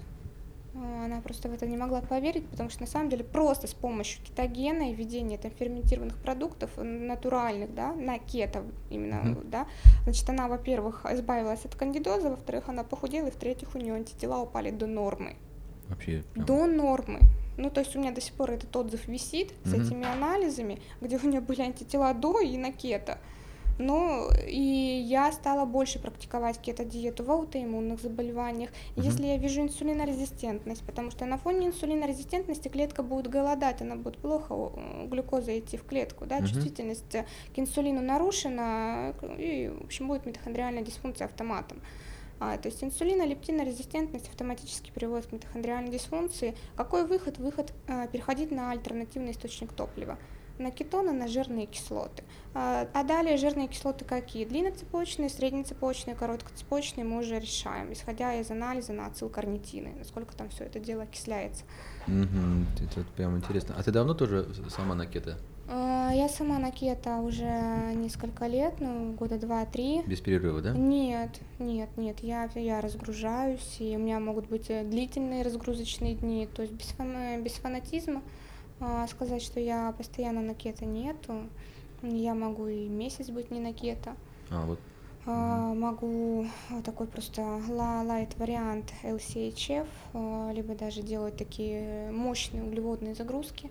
она просто в это не могла поверить, потому что на самом деле просто с помощью кетогена и введения там, ферментированных продуктов натуральных, да, на кето именно, mm-hmm. да, значит, она, во-первых, избавилась от кандидоза, во-вторых, она похудела, и в-третьих, у нее антитела упали до нормы. Вообще? Прям... До нормы. Ну, то есть у меня до сих пор этот отзыв висит mm-hmm. с этими анализами, где у нее были антитела до и на кето. Ну, и я стала больше практиковать кето-диету в аутоиммунных заболеваниях, угу. если я вижу инсулинорезистентность, потому что на фоне инсулинорезистентности клетка будет голодать, она будет плохо глюкоза идти в клетку, да, угу. чувствительность к инсулину нарушена, и, в общем, будет митохондриальная дисфункция автоматом. А, то есть инсулинолептинорезистентность автоматически приводит к митохондриальной дисфункции. Какой выход? Выход э, переходить на альтернативный источник топлива на кетоны, на жирные кислоты. А, а далее жирные кислоты какие? Длинноцепочные, среднецепочные, короткоцепочные мы уже решаем, исходя из анализа на ацилкарнитины, насколько там все это дело окисляется. Угу, это прям интересно. А ты давно тоже сама на кето? А, я сама на кето уже несколько лет, ну, года два-три. Без перерыва, да? Нет, нет, нет, я, я разгружаюсь, и у меня могут быть э, длительные разгрузочные дни, то есть без, фан, без фанатизма. А, сказать, что я постоянно на кето нету. Я могу и месяц быть не на кето. А, вот. А, могу такой просто light вариант LCHF, а, либо даже делать такие мощные углеводные загрузки,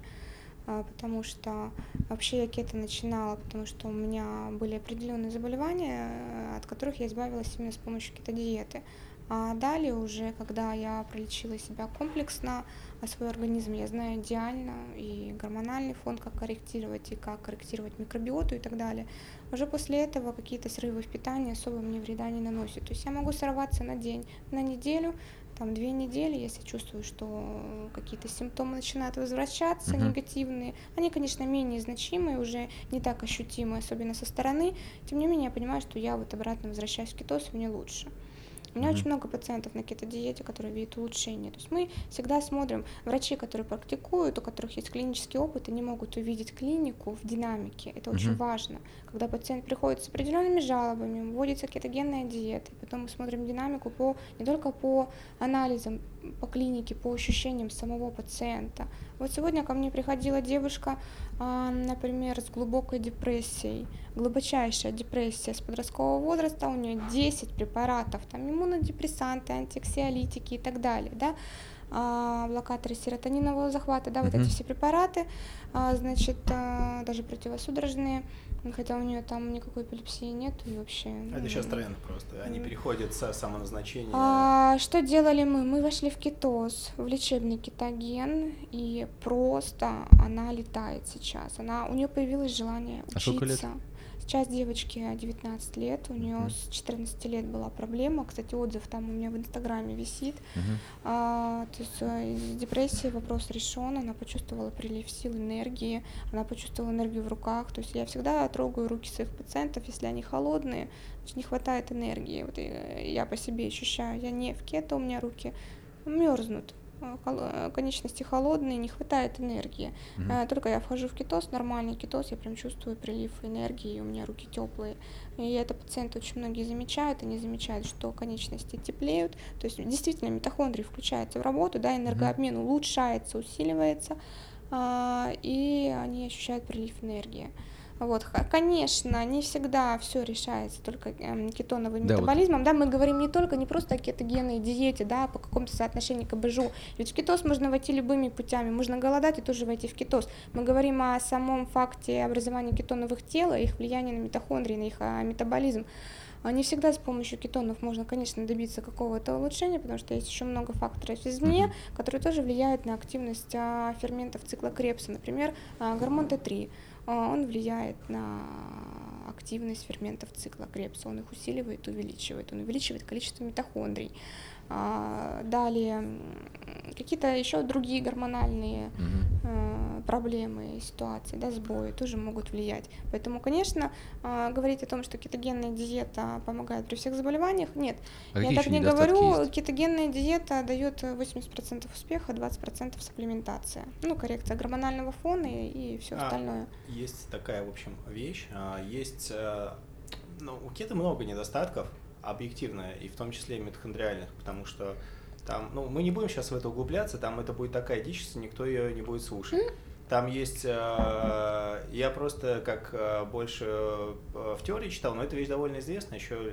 а, потому что вообще я кето начинала, потому что у меня были определенные заболевания, от которых я избавилась именно с помощью кетодиеты. А далее уже, когда я пролечила себя комплексно, а свой организм я знаю идеально, и гормональный фон, как корректировать, и как корректировать микробиоту и так далее. Уже после этого какие-то срывы в питании особо мне вреда не наносят. То есть я могу сорваться на день, на неделю, там две недели, если чувствую, что какие-то симптомы начинают возвращаться, uh-huh. негативные. Они, конечно, менее значимые, уже не так ощутимые, особенно со стороны. Тем не менее, я понимаю, что я вот обратно возвращаюсь в кетоз, мне лучше. У меня mm-hmm. очень много пациентов на кето-диете, которые видят улучшение. То есть мы всегда смотрим, врачи, которые практикуют, у которых есть клинический опыт, они могут увидеть клинику в динамике. Это mm-hmm. очень важно. Когда пациент приходит с определенными жалобами, вводится кетогенная диета, и потом мы смотрим динамику по, не только по анализам, по клинике, по ощущениям самого пациента. Вот сегодня ко мне приходила девушка, а, например, с глубокой депрессией, глубочайшая депрессия с подросткового возраста, у нее 10 препаратов, там иммунодепрессанты, антиоксиолитики и так далее, да, блокаторы серотонинового захвата, да, вот mm-hmm. эти все препараты, а, значит, даже противосудорожные, Хотя у нее там никакой эпилепсии нет и вообще. Это сейчас тренд просто. Они переходят со самоназначения. А, что делали мы? Мы вошли в кетоз, в лечебный кетоген, и просто она летает сейчас. Она, у нее появилось желание учиться. А сколько лет? Сейчас девочке 19 лет, у нее с 14 лет была проблема. Кстати, отзыв там у меня в Инстаграме висит. А, то есть э, из депрессии вопрос решен, она почувствовала прилив сил, энергии, она почувствовала энергию в руках. То есть я всегда трогаю руки своих пациентов, если они холодные, значит, не хватает энергии. Вот я по себе ощущаю, я не в кето, у меня руки мерзнут. Э, конечности холодные, не хватает энергии. Mm-hmm. Только я вхожу в кетоз, нормальный кетоз, я прям чувствую прилив энергии, у меня руки теплые. И это пациенты очень многие замечают, они замечают, что конечности теплеют, то есть действительно митохондрии включаются в работу, да, энергообмен mm-hmm. улучшается, усиливается, а, и они ощущают прилив энергии. Вот, конечно, не всегда все решается только эм, кетоновым да, метаболизмом, вот. да, мы говорим не только, не просто о кетогенной диете, да, по какому-то соотношению к БЖУ, ведь в кетоз можно войти любыми путями, можно голодать и тоже войти в кетоз. Мы говорим о самом факте образования кетоновых тел, их влиянии на митохондрии, на их а, метаболизм. А не всегда с помощью кетонов можно, конечно, добиться какого-то улучшения, потому что есть еще много факторов извне, mm-hmm. которые тоже влияют на активность а, ферментов цикла Крепса, например, а, гормон Т3. А, он влияет на активность ферментов цикла Крепса, он их усиливает, увеличивает, он увеличивает количество митохондрий. А, далее какие-то еще другие гормональные угу. проблемы, ситуации, да, сбои тоже могут влиять. Поэтому, конечно, говорить о том, что кетогенная диета помогает при всех заболеваниях, нет. А Я так не говорю, есть? кетогенная диета дает 80% успеха, 20% сапплементация. Ну, коррекция гормонального фона и, и все а, остальное. Есть такая, в общем, вещь. Есть э, ну, у кето много недостатков, объективная, и в том числе и митохондриальных, потому что там, ну, мы не будем сейчас в это углубляться, там это будет такая дичь, что никто ее не будет слушать. Там есть, э, я просто как э, больше э, в теории читал, но эта вещь довольно известна еще.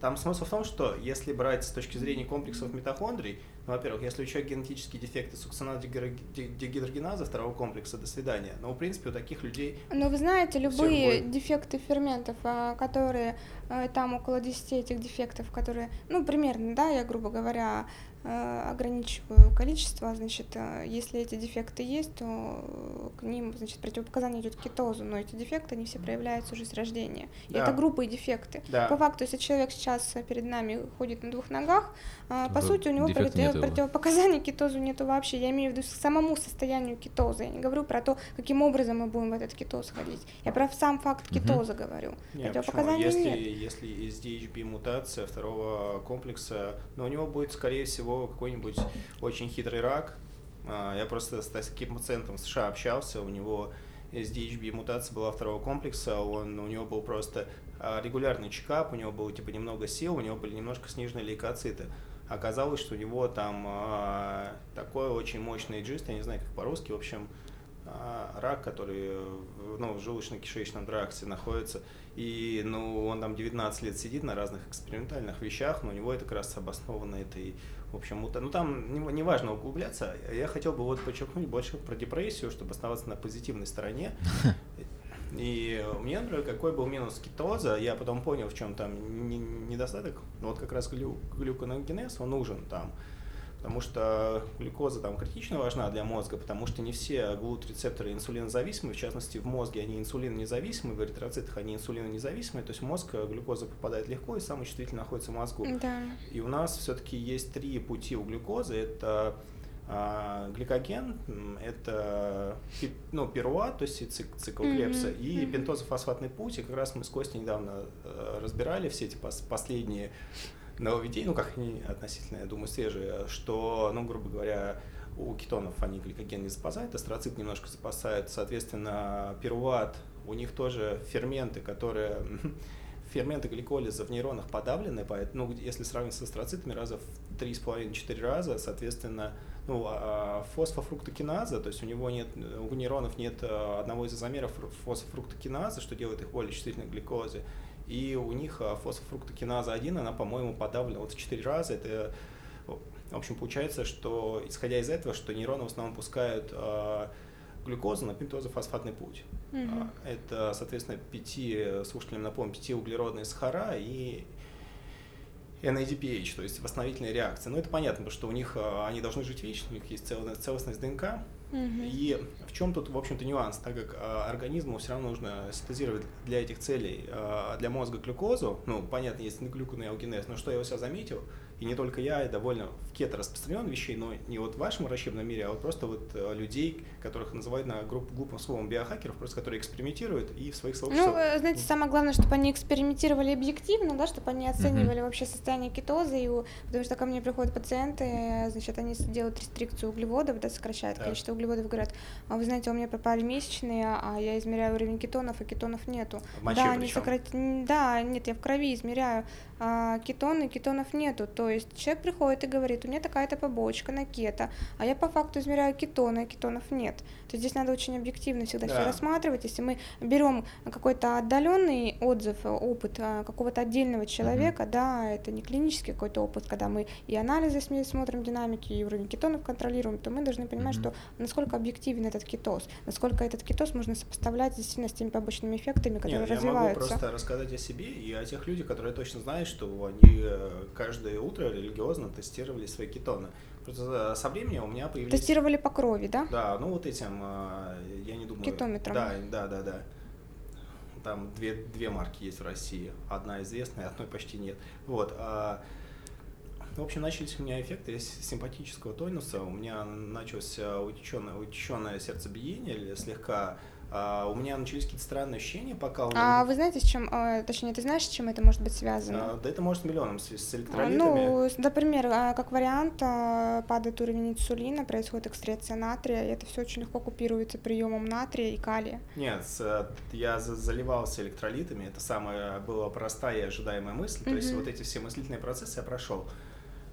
Там смысл в том, что если брать с точки зрения комплексов митохондрий, ну, во-первых, если у человека генетические дефекты сукцинат-дегидрогеназа второго комплекса, до свидания. Но, в принципе, у таких людей... Но вы знаете, любые дефекты ферментов, а, которые там около 10 этих дефектов, которые, ну, примерно, да, я, грубо говоря, ограничиваю количество, значит, э, если эти дефекты есть, то к ним, значит, противопоказание идет к кетозу, но эти дефекты, они все проявляются уже с рождения. И Да. это группы и дефекты. Да. По факту, если человек сейчас перед нами ходит на двух ногах, а, по То сути, у него против- нет его. противопоказаний к кетозу нету вообще. Я имею в виду к самому состоянию кетоза. Я не говорю про то, каким образом мы будем в этот кетоз ходить. Я про сам факт кетоза говорю. Нет? Противопоказаний Если, нет. если из DHB мутация второго комплекса, но у него будет, скорее всего, какой-нибудь очень хитрый рак. А, Я просто с таким пациентом в США общался, у него из DHB мутация была второго комплекса, он, у него был просто а, регулярный чекап, у него было типа немного сил, у него были немножко снижены лейкоциты. Оказалось, что у него там а, такой очень мощный джист, я не знаю, как по-русски, в общем, рак, который ну, в желудочно-кишечном тракте находится. И ну, он там 19 лет сидит на разных экспериментальных вещах, но у него это как раз обосновано этой, в общем, ну там не, не важно углубляться. Я хотел бы вот подчеркнуть больше про депрессию, чтобы оставаться на позитивной стороне. [LAUGHS] И мне, например, какой был минус кетоза, я потом понял, в чем там не- недостаток. Вот как раз глю, глюконогенез, он нужен там. Потому что глюкоза там критично важна для мозга, потому что не все глут-рецепторы инсулинозависимы, в частности в мозге они инсулинонезависимы, в эритроцитах они инсулинонезависимы, то есть в мозг э, глюкоза попадает легко и самый чувствительно находится в мозгу. Да. И у нас все-таки есть три пути у глюкозы. Это а, гликоген, это ну, пируат, то есть цик- цикл Мгм, Крепса, и мгм. пентозофосфатный путь. И как раз мы с Костей недавно э, разбирали все эти пос- последние нововведения, ну как они относительно, я думаю, свежие, что, ну, грубо говоря, у кетонов они гликоген не запасают, астроцит немножко запасает, соответственно, пируат, у них тоже ферменты, которые [LAUGHS] ферменты гликолиза в нейронах подавлены, поэтому, ну, если сравнить с астроцитами, раза в 3,5-4 раза, соответственно, ну, а фосфофруктокиназа, то есть у него нет, у нейронов нет а, одного из изомеров фру- фосфофруктокиназы, что делает их более чувствительны к глюкозе, и у них а, фосфофруктокиназа 1, она, по-моему, подавлена вот в 4 раза, это в общем, получается, что, исходя из этого, что нейроны в основном пускают а, глюкозу на пентозофосфатный путь. Мгм. А, Это, соответственно, пяти, слушателям напомню, пятиуглеродные сахара и NADPH, то есть восстановительная реакция. Ну, это понятно, потому что у них они должны жить вечно, у них есть целостность ДНК. И в чем тут, в общем-то, нюанс, так как а, организму все равно нужно синтезировать для этих целей, а, для мозга глюкозу, ну, понятно, есть глюконеогенез, но что я у себя заметил, и не только я, и довольно в кето распространен вещей, но не вот в вашем врачебном мире, а вот просто вот э, людей, которых называют на групп, глупым словом биохакеров, просто которые экспериментируют и в своих Ну, сообществах э, знаете, самое главное, чтобы они экспериментировали объективно, да, чтобы они оценивали вообще состояние кетоза, и потому что ко мне приходят пациенты, значит, они делают рестрикцию углеводов, да, сокращают Так. количество углеводов, говорят, а вы знаете, у меня пропали месячные, а я измеряю уровень кетонов, а кетонов нету. в моче да, они причем. сократ- м, да, нет, я в крови измеряю, а кетоны, кетонов нету. То есть человек приходит и говорит, у меня такая-то побочка на кето, а я по факту измеряю кетоны, а кетонов нет. То есть здесь надо очень объективно всегда все Да. рассматривать. Если мы берем какой-то отдаленный отзыв, э, опыт а, какого-то отдельного человека, да, это не клинический какой-то опыт, когда мы и анализы смотрим динамики, и уровень кетонов контролируем, то мы должны понимать, Мгм. что насколько объективен этот кетоз, насколько этот кетоз можно сопоставлять действительно с теми побочными эффектами, которые Нет, я могу развиваются. просто рассказать о себе и о тех людях, которые точно знают, что они э, каждое утро религиозно тестировали свои кетоны. Просто со временем у меня появились... Тестировали по крови, да? Да, ну вот этим, э, я не думаю... Кетометром. Да, да, да, да. Там две, две марки есть в России. Одна известная, [LAUGHS] одной почти нет. Вот. а, в общем, начались у меня эффекты симпатического тонуса. У меня началось э, утеченное, утеченное сердцебиение слегка. А, у меня начались какие-то странные ощущения, пока меня... А вы знаете, с чем, э, точнее, ты знаешь, с чем это может быть связано? А, да это может с миллионом, с, с А, электролитами. Ну, например, а, как вариант, падает уровень инсулина, происходит экскреция натрия, и это все очень легко купируется приемом натрия и калия. Нет, э, я за- заливался электролитами, это самая была простая и ожидаемая мысль, то есть вот эти все мыслительные процессы я прошел.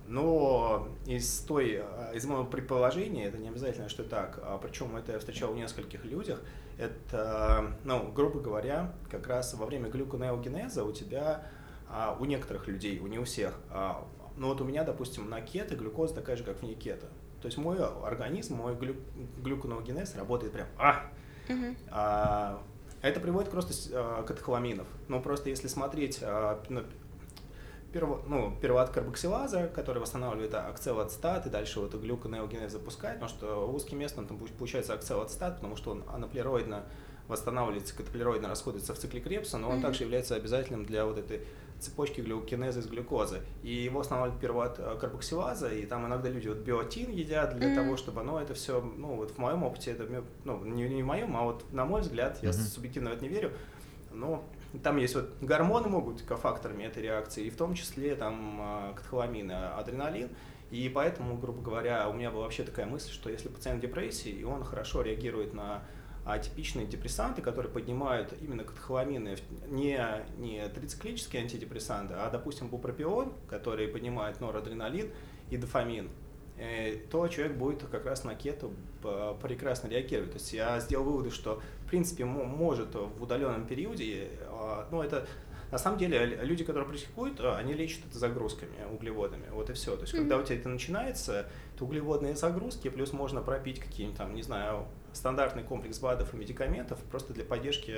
Но из той, э, из моего предположения, это не обязательно, что так, причем это я встречал у нескольких людях, это, ну, грубо говоря, как раз во время глюконеогенеза у тебя, а, у некоторых людей, у не у всех, а, ну вот у меня, допустим, на кето глюкоза такая же, как вне кето. То есть мой организм, мой глю, глюконеогенез работает прям, а, Мгм. а, Это приводит просто с- а, к атхоламинов. Ну, просто если смотреть а, перво, ну, перват карбоксилаза, который восстанавливает акцелоцистат, и дальше вот глюконеогенез запускает, потому что узкий мест, он там получается акцелоцистат, потому что он анаплероидно восстанавливается, катаплероидно расходуется в цикле Крепса, но он mm-hmm. также является обязательным для вот этой цепочки глюкинеза из глюкозы. И его останавливает перват карбоксилаза, и там иногда люди вот биотин едят для mm-hmm. того, чтобы, ну, это все, ну, вот в моем опыте, это, ну, не, не в моем, а вот на мой взгляд, я mm-hmm. субъективно в это не верю, но там есть вот гормоны могут быть кофакторами этой реакции, и в том числе там а, катхоламин, адреналин, и поэтому, грубо говоря, у меня была вообще такая мысль, что если пациент в депрессии, и он хорошо реагирует на атипичные депрессанты, которые поднимают именно катехоламины, не, не трициклические антидепрессанты, а, допустим, бупропион, который поднимает норадреналин и дофамин, э, то человек будет как раз на кету прекрасно реагировать. То есть я сделал выводы, что в принципе может в удаленном периоде, ну это на самом деле люди, которые практикуют, они лечат это загрузками, углеводами. Вот и все. То есть, mm-hmm. когда у тебя это начинается, то углеводные загрузки, плюс можно пропить какие-нибудь там, не знаю, стандартный комплекс БАДов и медикаментов просто для поддержки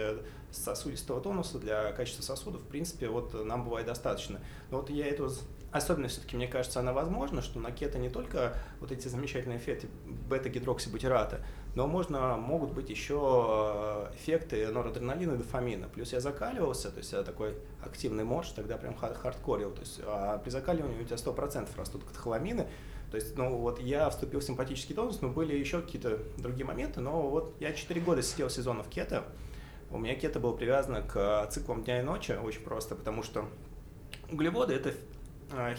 сосудистого тонуса, для качества сосудов, в принципе, вот нам бывает достаточно. Но вот я эту особенность все-таки, мне кажется, она возможна, что на кето не только вот эти замечательные эффекты бета-гидроксибутирата, но можно, могут быть еще э, эффекты норадреналина и дофамина. Плюс я закаливался, то есть я такой активный морж, тогда прям хардкорил. То есть а при закаливании у тебя 100% растут катехоламины, то есть, ну вот я вступил в симпатический тонус, но были еще какие-то другие моменты, но вот я 4 года сидел сезонов кето, у меня кето было привязано к циклам дня и ночи очень просто, потому что углеводы это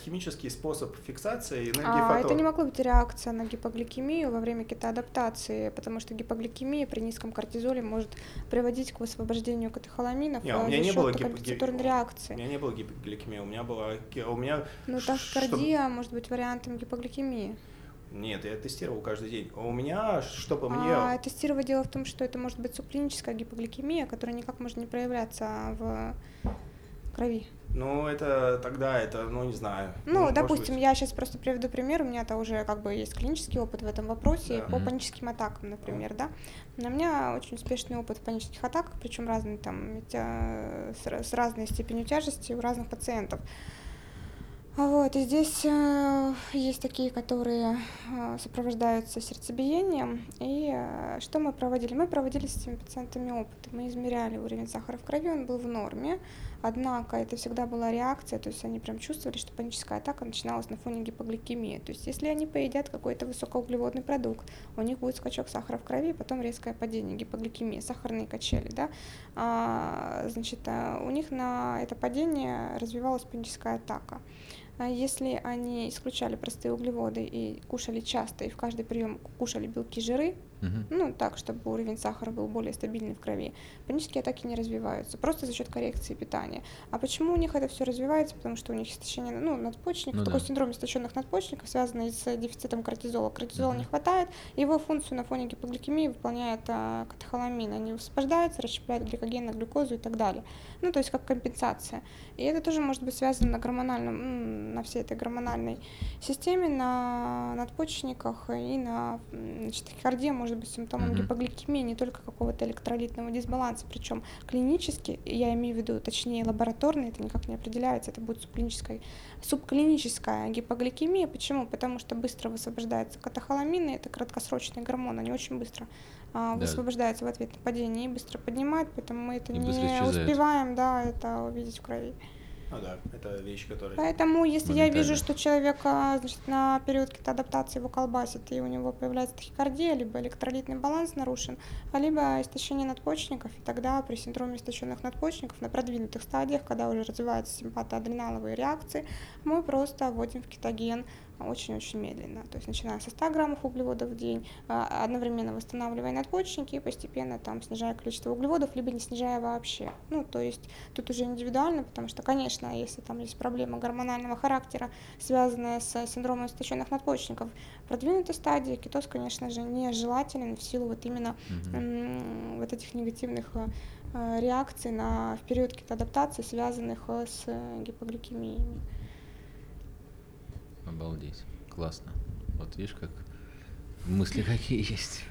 химический способ фиксации энергии а это не могло быть реакция на гипогликемию во время кетоадаптации, потому что гипогликемия при низком кортизоле может приводить к высвобождению катехоламинов не, у меня не было компенсаторной реакции. У меня не было гипогликемии, у меня была... У меня... Ну, тахикардия что... может быть вариантом гипогликемии. Нет, я тестировал каждый день. У меня, чтобы мне... А тестировать дело в том, что это может быть субклиническая гипогликемия, которая никак может не проявляться в крови. Ну, это тогда это, ну, не знаю. Ну, ну допустим, быть... я сейчас просто приведу пример. У меня-то уже как бы есть клинический опыт в этом вопросе да. по паническим атакам, например, да. У меня очень успешный опыт в панических атаках, причем разный там, с разной степенью тяжести у разных пациентов. Вот, и здесь э, есть такие, которые э, сопровождаются сердцебиением. И э, что мы проводили? Мы проводили с этими пациентами опыт. Мы измеряли уровень сахара в крови, он был в норме. Однако это всегда была реакция, то есть они прям чувствовали, что паническая атака начиналась на фоне гипогликемии. То есть если они поедят какой-то высокоуглеводный продукт, у них будет скачок сахара в крови, потом резкое падение гипогликемии, сахарные качели, да, а, значит, а, у них на это падение развивалась паническая атака. А если они исключали простые углеводы и кушали часто, и в каждый прием кушали белки, жиры, угу. ну так, чтобы уровень сахара был более стабильный в крови, панические атаки не развиваются, просто за счет коррекции питания. А почему у них это все развивается? Потому что у них истощение ну, надпочечников, ну, такой да. синдром истощенных надпочечников, связанный с дефицитом кортизола. Кортизола угу. не хватает, его функцию на фоне гипогликемии выполняет а, катехоламин. Они высвобождаются, расщепляют гликоген на глюкозу и так далее. Ну, то есть как компенсация. И это тоже может быть связано на гормональном на всей этой гормональной системе, на надпочечниках и на значит, тахикардия может быть симптомом mm-hmm. гипогликемии, не только какого-то электролитного дисбаланса, причем клинически, я имею в виду, точнее лабораторно, это никак не определяется, это будет субклиническая, субклиническая гипогликемия. Почему? Потому что быстро высвобождается катахоламин, и это краткосрочный гормон, они очень быстро а, да. высвобождаются в ответ на падение и быстро поднимают, поэтому мы это и не успеваем, да, это увидеть в крови. Ну да, это вещь, которая... Поэтому, если я вижу, что человек а, значит, на период адаптации его колбасит, и у него появляется тахикардия, либо электролитный баланс нарушен, а либо истощение надпочечников, и тогда при синдроме истощенных надпочечников на продвинутых стадиях, когда уже развиваются симпатоадреналовые реакции, мы просто вводим в кетоген очень-очень медленно. То есть начиная со 100 граммов углеводов в день, а, одновременно восстанавливая надпочечники и постепенно там снижая количество углеводов, либо не снижая вообще. Ну, то есть тут уже индивидуально, потому что, конечно, если там есть проблема гормонального характера, связанная с синдромом истощенных надпочечников, в продвинутой стадии кетоз, конечно же, нежелателен в силу вот именно mm-hmm. вот этих негативных э, реакций на в период кетоадаптации, связанных э, с гипогликемией. Обалдеть. Классно. Вот видишь, как мысли [LAUGHS] какие есть.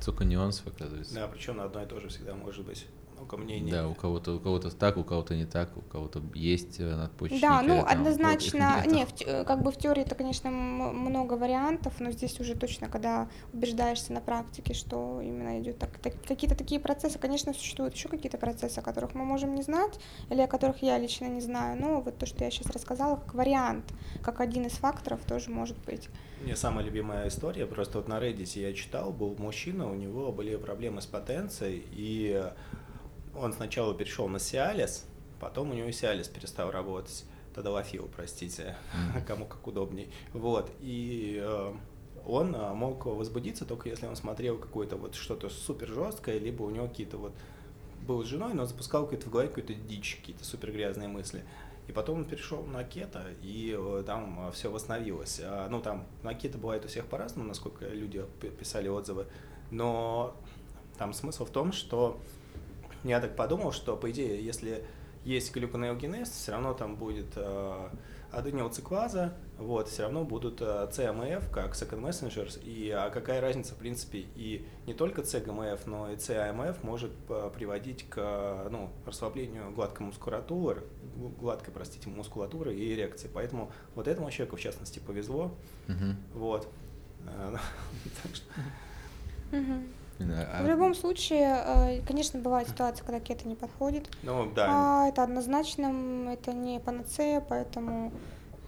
Сколько нюансов, оказывается. Да, причем на одно и то же всегда может быть много мнений. Да, у кого-то у кого-то так, у кого-то не так, у кого-то есть надпочечники. Да, ну там однозначно, не, в э, как бы в теории это, конечно, много вариантов, но здесь уже точно, когда убеждаешься на практике, что именно идет так, так- какие-то такие процессы, конечно, существуют еще какие-то процессы, о которых мы можем не знать или о которых я лично не знаю, но вот то, что я сейчас рассказала, как вариант, как один из факторов тоже может быть. Мне самая любимая история, просто вот на Reddit я читал, был мужчина, у него были проблемы с потенцией, и он сначала перешел на Cialis, потом у него Cialis перестал работать, Тадалафил, простите, Мгм. кому как удобней. Вот, и э, он э, мог возбудиться только если он смотрел какое-то вот что-то супер жесткое, либо у него какие-то вот был с женой, но запускал какую-то в голове какую-то дичь, какие-то супер грязные мысли. И потом он перешел на кето, и э, там все восстановилось. А, Ну, там на кето бывает у всех по-разному, насколько люди писали отзывы. Но там смысл в том, что я так подумал, что, по идее, если есть глюконеогенез, все равно там будет э, аденилцикваза, вот, все равно будут э, CMF, как Second Messengers, и а какая разница, в принципе, и не только CGMF, но и CAMF может э, приводить к э, ну, расслаблению гладкой мускулатуры, гладкой, простите, мускулатуры и эрекции. Поэтому вот этому человеку, в частности, повезло, Мгм. вот. Э, [LAUGHS] так что- В любом случае, э, конечно, бывает ситуация, когда кето не подходит, Ну, да, А, это однозначно, это не панацея, поэтому,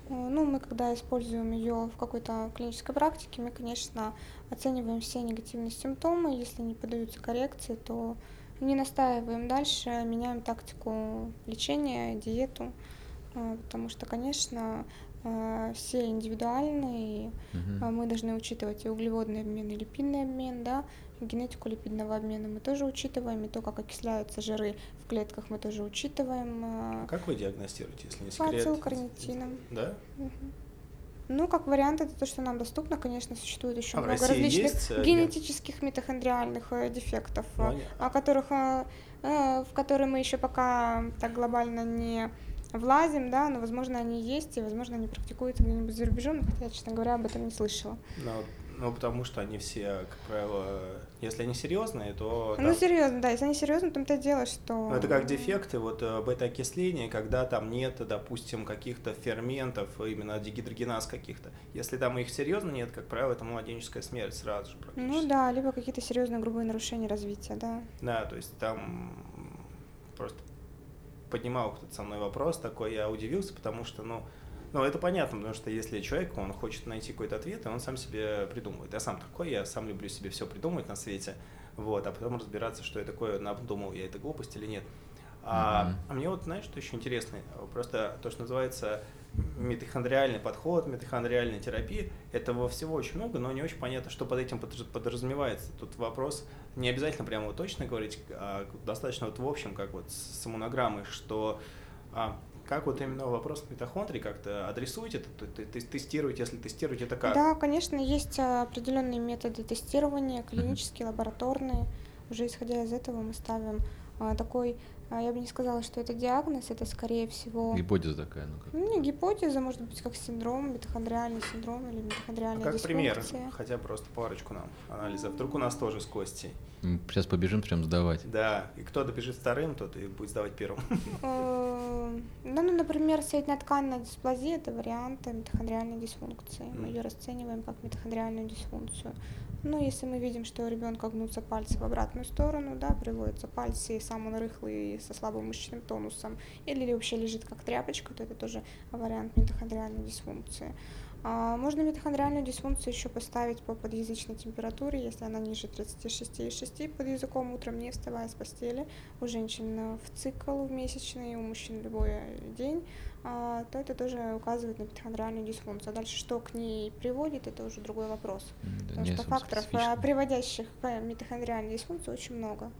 э, ну, мы когда используем ее в какой-то клинической практике, мы, конечно, оцениваем все негативные симптомы, если не поддаются коррекции, то не настаиваем дальше, меняем тактику лечения, диету, э, потому что, конечно, все индивидуальны, и Мгм. а, мы должны учитывать и углеводный обмен, и липидный обмен, да, генетику липидного обмена мы тоже учитываем, и то, как окисляются жиры в клетках, мы тоже учитываем. а, как вы диагностируете, если не секрет? ацилкарнитинам. Да? Мгм. Ну, как вариант, это то, что нам доступно. Конечно, существует еще А много России различных есть, э, генетических митохондриальных э, дефектов, Ну, э, о которых, в которые мы еще пока так глобально не влазим, да, но, возможно, они есть, и, возможно, они практикуются где-нибудь за рубежом, хотя честно говоря, об этом не слышала. Ну, ну, потому что они все, как правило, если они серьезные, то... Ну, там- серьезно, да, если они серьезно, то то и дело, что... Ну, это как дефекты, вот э, бета-окисления, когда там нет, допустим, каких-то ферментов, именно дегидрогеназ каких-то. Если там их серьезно нет, как правило, это младенческая смерть сразу же. Ну да, либо какие-то серьезные грубые нарушения развития, да. Да, то есть там просто поднимал кто-то со мной вопрос такой, я удивился, потому что, ну, ну, это понятно, потому что если человек, он хочет найти какой-то ответ, и он сам себе придумывает. Я сам такой, я сам люблю себе все придумывать на свете, вот, а потом разбираться, что я такое надумал, я это глупость или нет. А, Мгм. а мне вот, знаешь, что еще интересно? Просто то, что называется митохондриальный подход, митохондриальная терапия, этого всего очень много, но не очень понятно, что под этим подр- подразумевается. Тут вопрос не обязательно прямо вот точно говорить, а достаточно вот в общем, как вот с монограммой, что а, как вот именно вопрос митохондрий как-то адресуете, тестируете, если тестируете, это как? Да, конечно, есть а, определенные методы тестирования, клинические, лабораторные. Уже исходя из этого мы ставим а, такой, а, я бы не сказала, что это диагноз, это скорее всего... Гипотеза такая, ну как. Ну, не гипотеза, может быть, как синдром, митохондриальный синдром или А митохондриальная как пример, хотя просто парочку нам анализов. Вдруг у нас тоже с Костей. Сейчас побежим прям сдавать. Да, и кто добежит вторым, тот и будет сдавать первым. Э, Ну, ну, например, среднетканная дисплазия – это вариант митохондриальной дисфункции. Мы ее расцениваем как митохондриальную дисфункцию. Ну, если мы видим, что у ребенка гнутся пальцы в обратную сторону, да, приводятся пальцы, и сам он рыхлый, со слабым мышечным тонусом, или вообще лежит как тряпочка, то это тоже вариант митохондриальной дисфункции. А, Можно митохондриальную дисфункцию еще поставить по подъязычной температуре, если она ниже 36,6 под языком утром, не вставая с постели. У женщин э, в цикл в месячный, у мужчин любой день, а, то это тоже указывает на митохондриальную дисфункцию. А дальше что к ней приводит, это уже другой вопрос. Да, Потому что факторов, специфично. э, приводящих к митохондриальной дисфункции, очень много.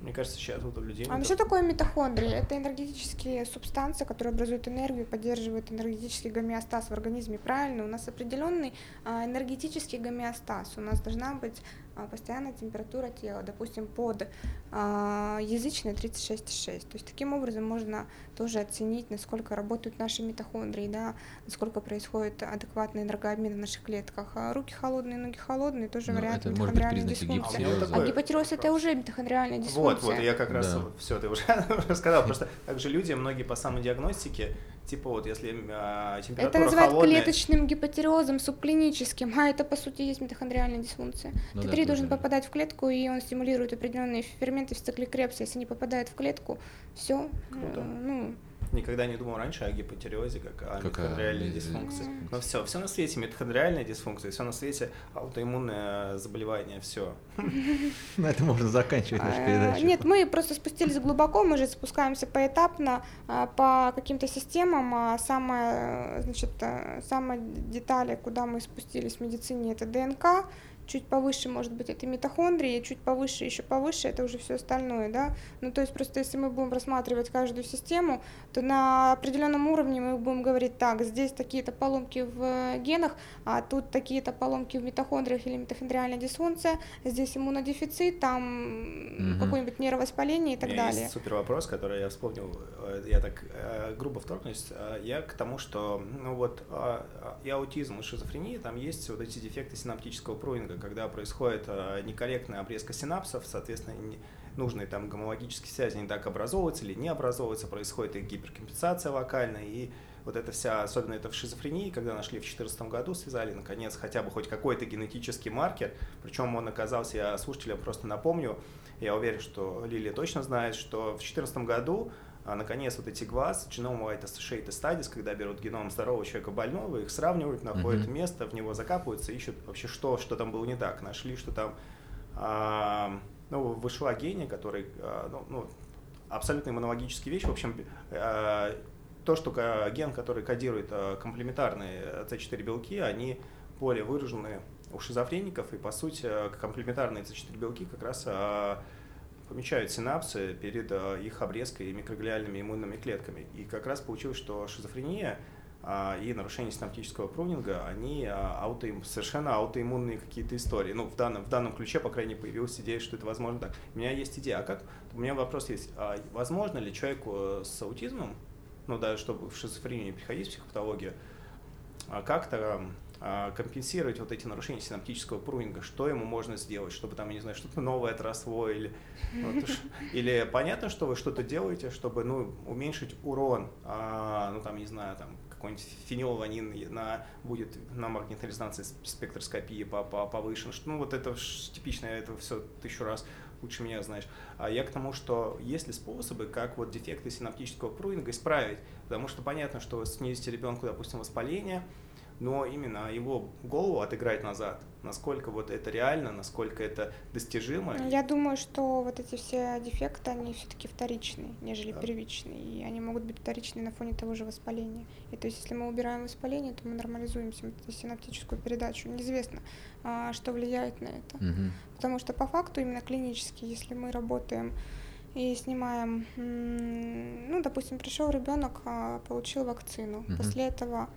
Мне кажется, сейчас вот у людей... А что это- такое митохондрии? Это энергетические субстанции, которые образуют энергию, поддерживают энергетический гомеостаз в организме. Правильно, у нас определенный а, энергетический гомеостаз. У нас должна быть постоянная температура тела, допустим, под а, язычной 36,6. То есть таким образом можно тоже оценить, насколько работают наши митохондрии, да, насколько происходит адекватный энергообмен в наших клетках. А руки холодные, ноги холодные, тоже Ну, вариант это митохондриальной дисфункции. гипотиреоза. А гипотиреоз это уже митохондриальная дисфункция. Вот, вот, я как раз Да. все, ты уже [LAUGHS] рассказал. Просто также люди, многие по самодиагностике, типа вот если а, температура Это называют холодная, клеточным гипотиреозом субклиническим, а это по сути есть митохондриальная дисфункция. Ну да, Т3 должен тоже. попадать в клетку, и он стимулирует определенные ферменты в цикле Крепса. Если не попадает в клетку, все, Круто. ну, никогда не думал раньше о гипотиреозе, как о Как митохондриальной ми- дисфункции. Но все, все на свете митохондриальная дисфункция, все на свете аутоиммунное заболевание, все. На это можно заканчивать нашу А, передачу. Нет, мы просто спустились глубоко, мы же спускаемся поэтапно а, по каким-то системам. А самое, э, значит, э, самые детали, куда мы спустились в медицине, это ДНК. Чуть повыше, может быть, это митохондрии, чуть повыше, еще повыше, это уже все остальное, да. Ну, то есть просто если мы будем рассматривать каждую систему, то на определенном уровне мы будем говорить, так, здесь такие-то поломки в э, генах, а тут такие-то поломки в митохондриях или митохондриальная дисфункция, здесь иммунодефицит, там Мгм. какое-нибудь нейровоспаление и так далее. есть супер вопрос, который я вспомнил, э, я так э, грубо вторгнусь, я к тому, что, ну вот, э, и аутизм, и шизофрения, там есть вот эти дефекты синаптического прунинга, когда происходит э, некорректная обрезка синапсов, соответственно, нужные там гомологические связи не так образовываются или не образовываются, происходит и гиперкомпенсация локальная, и вот эта вся, особенно это в шизофрении, когда нашли в 2014 году, связали, наконец, хотя бы хоть какой-то генетический маркер, причем он оказался, я слушателям просто напомню, я уверен, что Лилия точно знает, что в 2014 году а, наконец вот эти глаз, Genome White Associated Studies, когда берут геном здорового человека больного, их сравнивают, находят Мгм. место, в него закапываются, ищут вообще что, что там было не так. Нашли, что там а, ну, вышла гения, который, а, ну, ну, абсолютно иммунологические вещи. В общем, а, то, что ка- ген, который кодирует а, комплементарные С4 белки, они более выражены у шизофреников, и по сути а, комплементарные С4 белки как раз а, помечают синапсы перед а, их обрезкой микроглиальными иммунными клетками. И как раз получилось, что шизофрения а, и нарушение синаптического прунинга, они а, аутоим- совершенно аутоиммунные какие-то истории. Ну, в данном, в данном ключе, по крайней мере, появилась идея, что это возможно так. У меня есть идея, а как? У меня вопрос есть, а возможно ли человеку э, с аутизмом, ну, даже чтобы в шизофрению не приходить, в психопатологию, а, как-то компенсировать вот эти нарушения синаптического прунинга, что ему можно сделать, чтобы там, я не знаю, что-то новое отросло, или, ш- [LAUGHS] или понятно, что вы что-то делаете, чтобы, ну, уменьшить урон, а, ну, там, не знаю, там, какой-нибудь фенилаланин на, будет на магнитной резонансной сп- спектроскопии по- по- повышен, ну, вот это типично, это все тысячу раз лучше меня знаешь. А я к тому, что есть ли способы, как вот дефекты синаптического прунинга исправить, потому что понятно, что снизите ребенку, допустим, воспаление, но именно его голову отыграть назад, насколько вот это реально, насколько это достижимо. Я думаю, что вот эти все дефекты, они все-таки вторичные, нежели Да. первичные. И они могут быть вторичные на фоне того же воспаления. И то есть, если мы убираем воспаление, то мы нормализуем синаптическую передачу. Неизвестно, а, что влияет на это. Мгм. Потому что по факту именно клинически, если мы работаем и снимаем, ну, допустим, пришел ребенок, получил вакцину, Мгм. после этого а,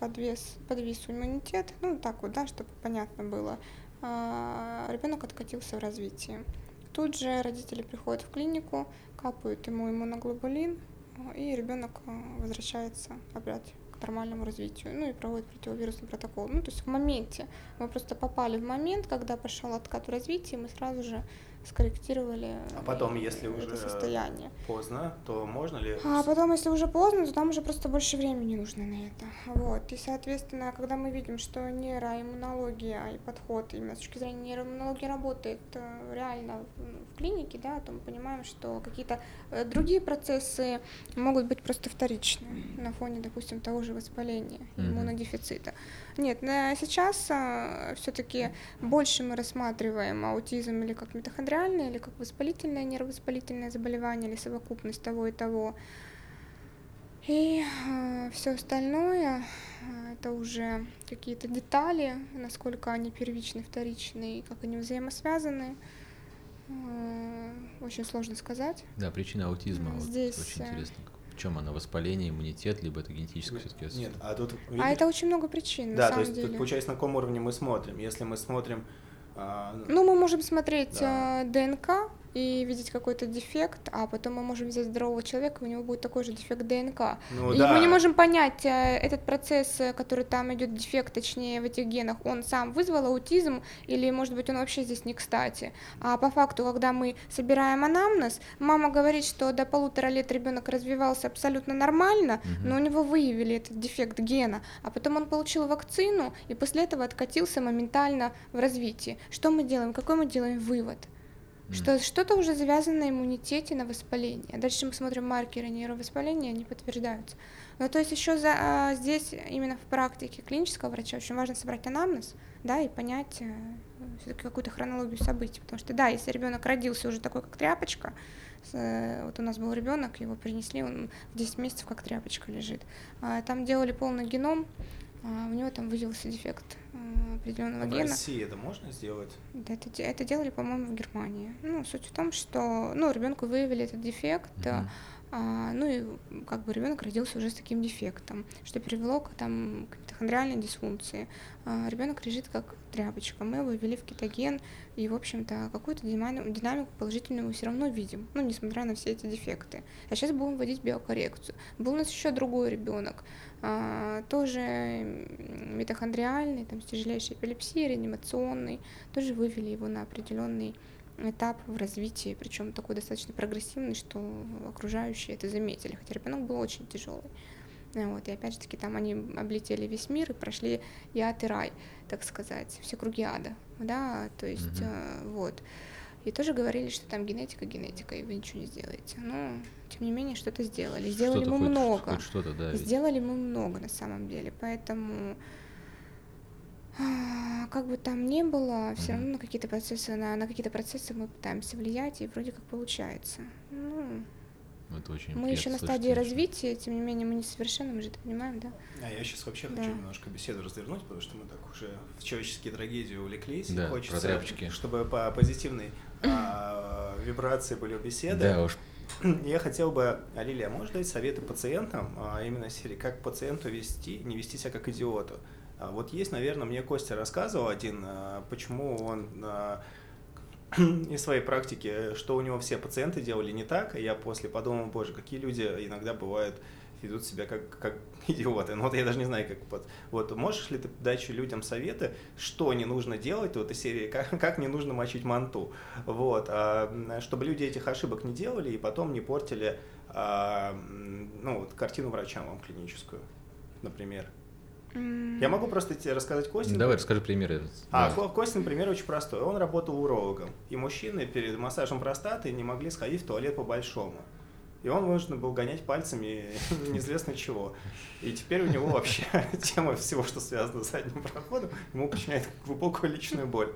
подвес, подвис иммунитет, ну, так вот, да, чтобы понятно было, ребенок откатился в развитии. Тут же родители приходят в клинику, капают ему иммуноглобулин, а, и ребенок возвращается опять к нормальному развитию, ну и проводит противовирусный протокол. Ну, то есть в моменте, мы просто попали в момент, когда пошел откат в развитии, мы сразу же скорректировали А потом, если это уже состояние. поздно, то можно ли... А потом, если уже поздно, то там уже просто больше времени нужно на это. Вот. И, соответственно, когда мы видим, что нейроиммунология и подход именно с точки зрения нейроиммунологии работает э, реально в, клинике, да, то мы понимаем, что какие-то э, другие процессы могут быть просто вторичные на фоне, допустим, того же воспаления, Мгм. иммунодефицита. Нет, на сейчас все-таки больше мы рассматриваем аутизм или как митохондриальное, или как воспалительное, нервовоспалительное заболевание, или совокупность того и того. И все остальное э, это уже какие-то детали, насколько они первичны, вторичны, и как они взаимосвязаны. Э, Очень сложно сказать. Да, причина аутизма. вот Здесь, очень э, интересно. Чем она? Воспаление, иммунитет, либо это генетическое все-таки? Нет, а тут... А это очень много причин, на Да, то есть деле. тут получается, на каком уровне мы смотрим. Если мы смотрим А, Ну, мы можем смотреть Да. э, ДНК и видеть какой-то дефект, а потом мы можем взять здорового человека, и у него будет такой же дефект ДНК. ну и да. мы не можем понять, э, этот процесс, э, который там идет, дефект, точнее, в этих генах, он сам вызвал аутизм, или, может быть, он вообще здесь не кстати. А по факту, когда мы собираем анамнез, мама говорит, что до полутора лет ребенок развивался абсолютно нормально, Мгм. но у него выявили этот дефект гена, а потом он получил вакцину, и после этого откатился моментально в развитии. Что мы делаем? Какой мы делаем вывод? Что что-то уже завязано на иммунитете, на воспалении. А Дальше мы смотрим маркеры нейровоспаления, они подтверждаются. Ну, то есть еще за, а, здесь именно в практике клинического врача очень важно собрать анамнез, да, и понять все-таки какую-то хронологию событий. Потому что, да, если ребенок родился уже такой, как тряпочка, э, вот у нас был ребенок, его принесли, он в 10 месяцев как тряпочка лежит. А, Там делали полный геном, у него там выявился дефект э, определенного В гена. России это можно сделать? Да, это, это делали, по-моему, в Германии. Ну, суть в том, что, ну, ребенку выявили этот дефект, а, Мгм. а, ну и как бы ребенок родился уже с таким дефектом, что привело к там к митохондриальной дисфункции. ребенок лежит как тряпочка. Мы его ввели в кетоген, и, в общем-то, какую-то динами- динамику положительную мы все равно видим, ну, несмотря на все эти дефекты. А сейчас будем вводить биокоррекцию. Был у нас еще другой ребенок, а, тоже м, митохондриальный, там, с тяжелейшей эпилепсией, реанимационный, тоже вывели его на определенный этап в развитии, причем такой достаточно прогрессивный, что окружающие это заметили, хотя ребенок был очень тяжелый. Вот, и опять же таки там они облетели весь мир и прошли и ад, и рай, так сказать, все круги ада, да, то есть э, вот. И тоже говорили, что там генетика, генетика, и вы ничего не сделаете. Но, тем не менее, что-то сделали. Сделали Что-то мы хоть- много. Хоть что-то, да. ведь. Сделали мы много на самом деле, поэтому а, как бы там ни было, все равно на какие-то процессы, на, на какие-то процессы мы пытаемся влиять, и вроде как получается. Ну, Это очень мы еще на стадии конечно. развития, тем не менее мы несовершенны, мы же это понимаем, да? А я сейчас вообще Да. хочу немножко беседу развернуть, потому что мы так уже в человеческие трагедии увлеклись. и Да, про хочется, тряпочки. чтобы по позитивной вибрации были у беседы. Да уж. Я хотел бы, а, Лилия, можешь дать советы пациентам, а, именно серии, как пациенту вести, не вести себя как идиоту? А, Вот есть, наверное, мне Костя рассказывал один, а, почему он а, [CLEARS THROAT] из своей практики, что у него все пациенты делали не так, и я после подумал, боже, какие люди иногда бывают ведут себя как, как [LAUGHS] идиоты. Ну вот я даже не знаю, как вот. Вот можешь ли ты дать людям советы, что не нужно делать вот из серии, [LAUGHS] как, как не нужно мочить манту, вот, а, чтобы люди этих ошибок не делали и потом не портили, а, ну вот картину врачам вам клиническую, например. Я могу просто тебе рассказать Костин. Давай, расскажи пример. А, Да. Ко- Костин пример очень простой. Он работал урологом, и мужчины перед массажем простаты не могли сходить в туалет по-большому. И он вынужден был гонять пальцами [LAUGHS] неизвестно чего. И теперь у него вообще [LAUGHS] тема всего, что связано с задним проходом, ему причиняет глубокую личную боль.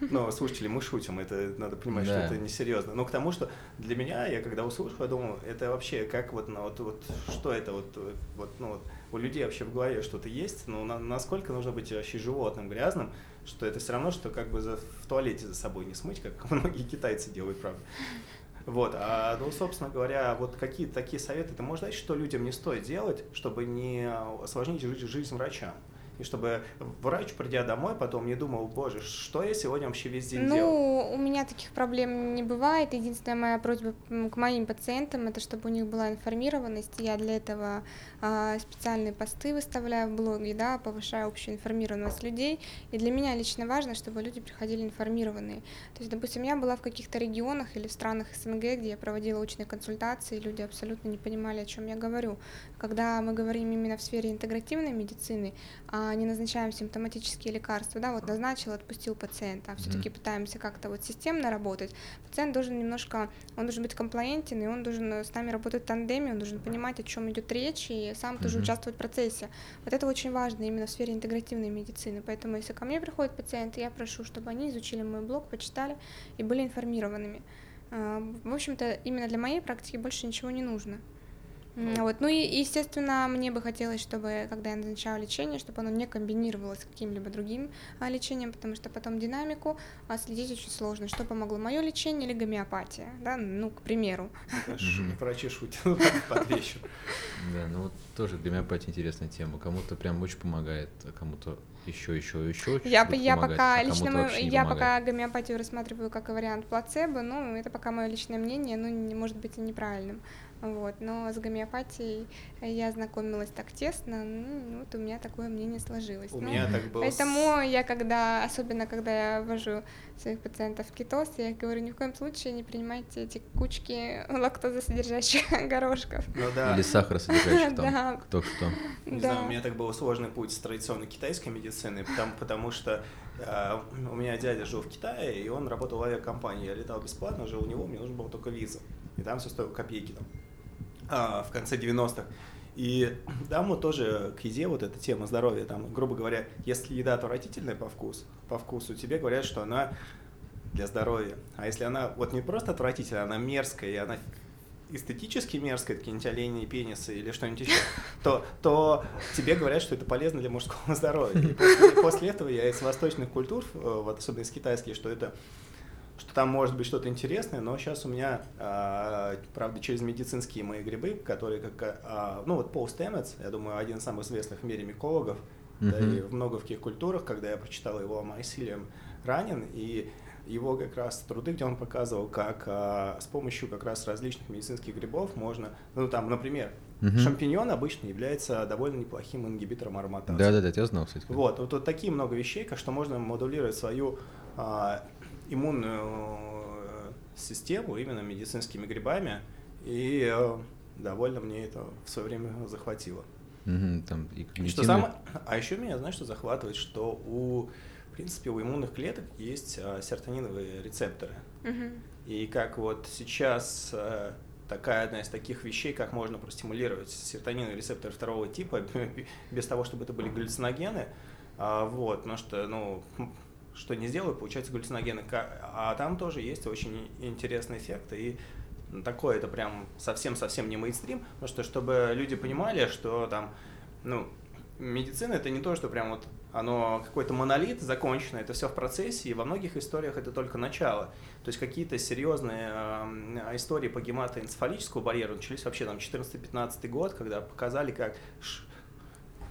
Но, слушатели, мы шутим, это надо понимать, Да. что это несерьезно. Но к тому, что для меня, я когда услышал, я думал, это вообще как вот, ну, вот, вот что это вот, вот, ну, вот у людей вообще в голове что-то есть, но на- насколько нужно быть вообще животным, грязным, что это все равно, что как бы за, в туалете за собой не смыть, как [LAUGHS] многие китайцы делают, правда. Вот, а, ну, собственно говоря, вот какие такие советы ты можешь дать, что людям не стоит делать, чтобы не осложнить жи- жизнь врачам? И чтобы врач, придя домой, потом не думал, боже, что я сегодня вообще весь день делал? Ну, у меня таких проблем не бывает. Единственная моя просьба к моим пациентам, это чтобы у них была информированность. Я для этого а, специальные посты выставляю в блоге, да, повышаю общую информированность людей. И для меня лично важно, чтобы люди приходили информированные. То есть, допустим, я была в каких-то регионах или в странах СНГ, где я проводила очные консультации, и люди абсолютно не понимали, о чем я говорю. Когда мы говорим именно в сфере интегративной медицины, а не назначаем симптоматические лекарства, да, вот назначил, отпустил пациента, а все-таки пытаемся как-то вот системно работать. Пациент должен немножко, он должен быть комплаентен, и он должен с нами работать в тандеме, он должен понимать, о чем идет речь, и сам тоже Мгм. участвовать в процессе. Вот это очень важно именно в сфере интегративной медицины. Поэтому, если ко мне приходят пациенты, я прошу, чтобы они изучили мой блог, почитали и были информированными. А, В общем-то, именно для моей практики больше ничего не нужно. Вот. Ну и, естественно, мне бы хотелось, чтобы, когда я назначала лечение, чтобы оно не комбинировалось с каким-либо другим а, лечением, потому что потом динамику а, следить очень сложно. Что помогло, мое лечение или гомеопатия, да, ну, к примеру. Врачи шутят под вечер. Да, ну вот тоже гомеопатия интересная тема. Кому-то прям очень помогает, а кому-то еще, еще, еще. Я, я пока а лично я пока гомеопатию рассматриваю как вариант плацебо, ну это пока мое личное мнение, ну не может быть и неправильным. Вот. Но с гомеопатией я знакомилась так тесно, ну, вот у меня такое мнение сложилось. У ну, меня так было. Поэтому я когда, особенно когда я вожу своих пациентов в кетоз, я говорю, ни в коем случае не принимайте эти кучки лактозосодержащих [LAUGHS] горошков. Ну, да. Или сахаросодержащих там, да. кто что. Не да. знаю, у меня так был сложный путь с традиционной китайской медицины, потому, потому что э, у меня дядя жил в Китае, и он работал в авиакомпании. Я летал бесплатно, жил у него, мне нужно было только виза. И там все стоило копейки там а, в конце 90-х. И там вот тоже к еде вот эта тема здоровья, там, грубо говоря, если еда отвратительная по вкусу, по вкусу, тебе говорят, что она для здоровья. А если она вот не просто отвратительная, она мерзкая, и она эстетически мерзкая, какие-нибудь оленьи пенисы или что-нибудь еще, [LAUGHS] то, то тебе говорят, что это полезно для мужского [LAUGHS] здоровья. И после, после этого я из восточных культур, э, вот особенно из китайских, что это что там может быть что-то интересное, но сейчас у меня, а, правда, через медицинские мои грибы, которые как, а, ну вот Пол Стэмец, я думаю, один из самых известных в мире микологов, mm-hmm. да, и в много в каких культурах, когда я прочитал его Майсилием ранен, и его как раз труды, где он показывал, как а, с помощью как раз различных медицинских грибов можно, ну там, например, Угу. Шампиньон обычно является довольно неплохим ингибитором ароматазы. Да-да-да, я знал, кстати. Вот, вот, вот такие много вещей, как что можно модулировать свою а, иммунную э, систему именно медицинскими грибами, и э, довольно мне это в свое время захватило. Угу, там и что самое, а еще меня, знаешь, что захватывает, что у, в принципе, у иммунных клеток есть а, серотониновые рецепторы. Угу. И как вот сейчас а, такая одна из таких вещей, как можно простимулировать серотониновые рецепторы второго типа [LAUGHS] без того, чтобы это были галлюциногены, а, вот, потому что, ну, что не сделаю, получается галлюциногены. А там тоже есть очень интересный эффект, и такое это прям совсем-совсем не мейнстрим, потому что чтобы люди понимали, что там, ну, медицина это не то, что прям вот оно какой-то монолит закончено, это все в процессе, и во многих историях это только начало. То есть какие-то серьезные э, истории по гематоэнцефалическому барьеру начались вообще там 14-15 год, когда показали, как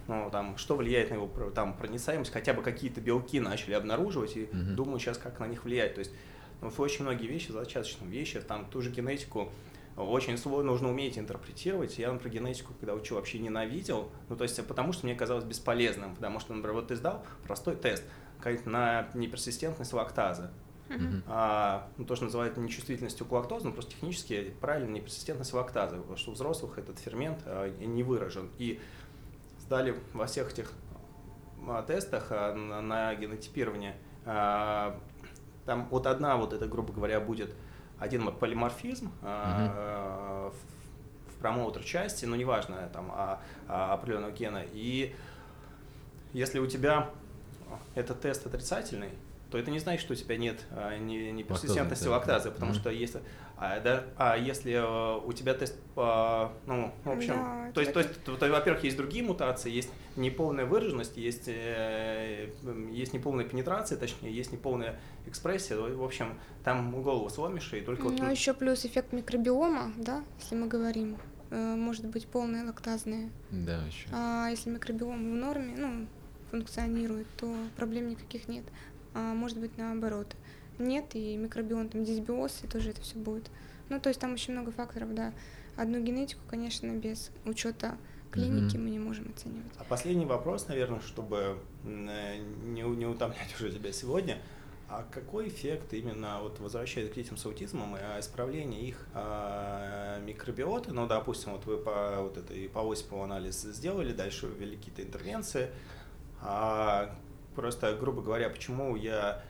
ну, там, что влияет на его там, проницаемость, хотя бы какие-то белки начали обнаруживать, и mm-hmm. думаю сейчас, как на них влиять. То есть ну, очень многие вещи, зачаточные вещи, там ту же генетику очень сложно, нужно уметь интерпретировать. Я, например, генетику, когда учил, вообще ненавидел, ну, то есть потому что мне казалось бесполезным, потому что, например, вот ты сдал простой тест на неперсистентность лактазы, Uh-huh. А, ну, то, что называют нечувствительностью к лактозе, но просто технически правильно неперсистентность лактазы, потому что у взрослых этот фермент а, не выражен. И сдали во всех этих а, тестах а, на генотипирование, а, там вот одна вот эта, грубо говоря, будет один полиморфизм в, в промоутер части, но неважно, там, а, а, определенного гена. И если у тебя этот тест отрицательный, то это не значит, что у тебя нет а, не, не персистентности лактазы, потому mm-hmm. что есть а, да, а если а, у тебя тест, а, ну, в общем, да, то, есть, то есть, то, то, во-первых, есть другие мутации, есть неполная выраженность, есть, э, есть неполная пенетрация, точнее, есть неполная экспрессия, в общем, там голову сломишь и только... Ну, вот... еще плюс эффект микробиома, да, если мы говорим, э, может быть полная лактазная. Да, еще. А если микробиом в норме, ну, функционирует, то проблем никаких нет а может быть наоборот. Нет, и микробиом, там дисбиоз, и тоже это все будет. Ну, то есть там очень много факторов, да. Одну генетику, конечно, без учета клиники mm-hmm. мы не можем оценивать. А последний вопрос, наверное, чтобы не, не утомлять уже тебя сегодня. А какой эффект именно, вот возвращаясь к детям с аутизмом, и а, исправление их а, микробиота, ну, допустим, вот вы по вот этой по Осипову анализ сделали, дальше ввели какие-то интервенции, а Просто, грубо говоря, почему я...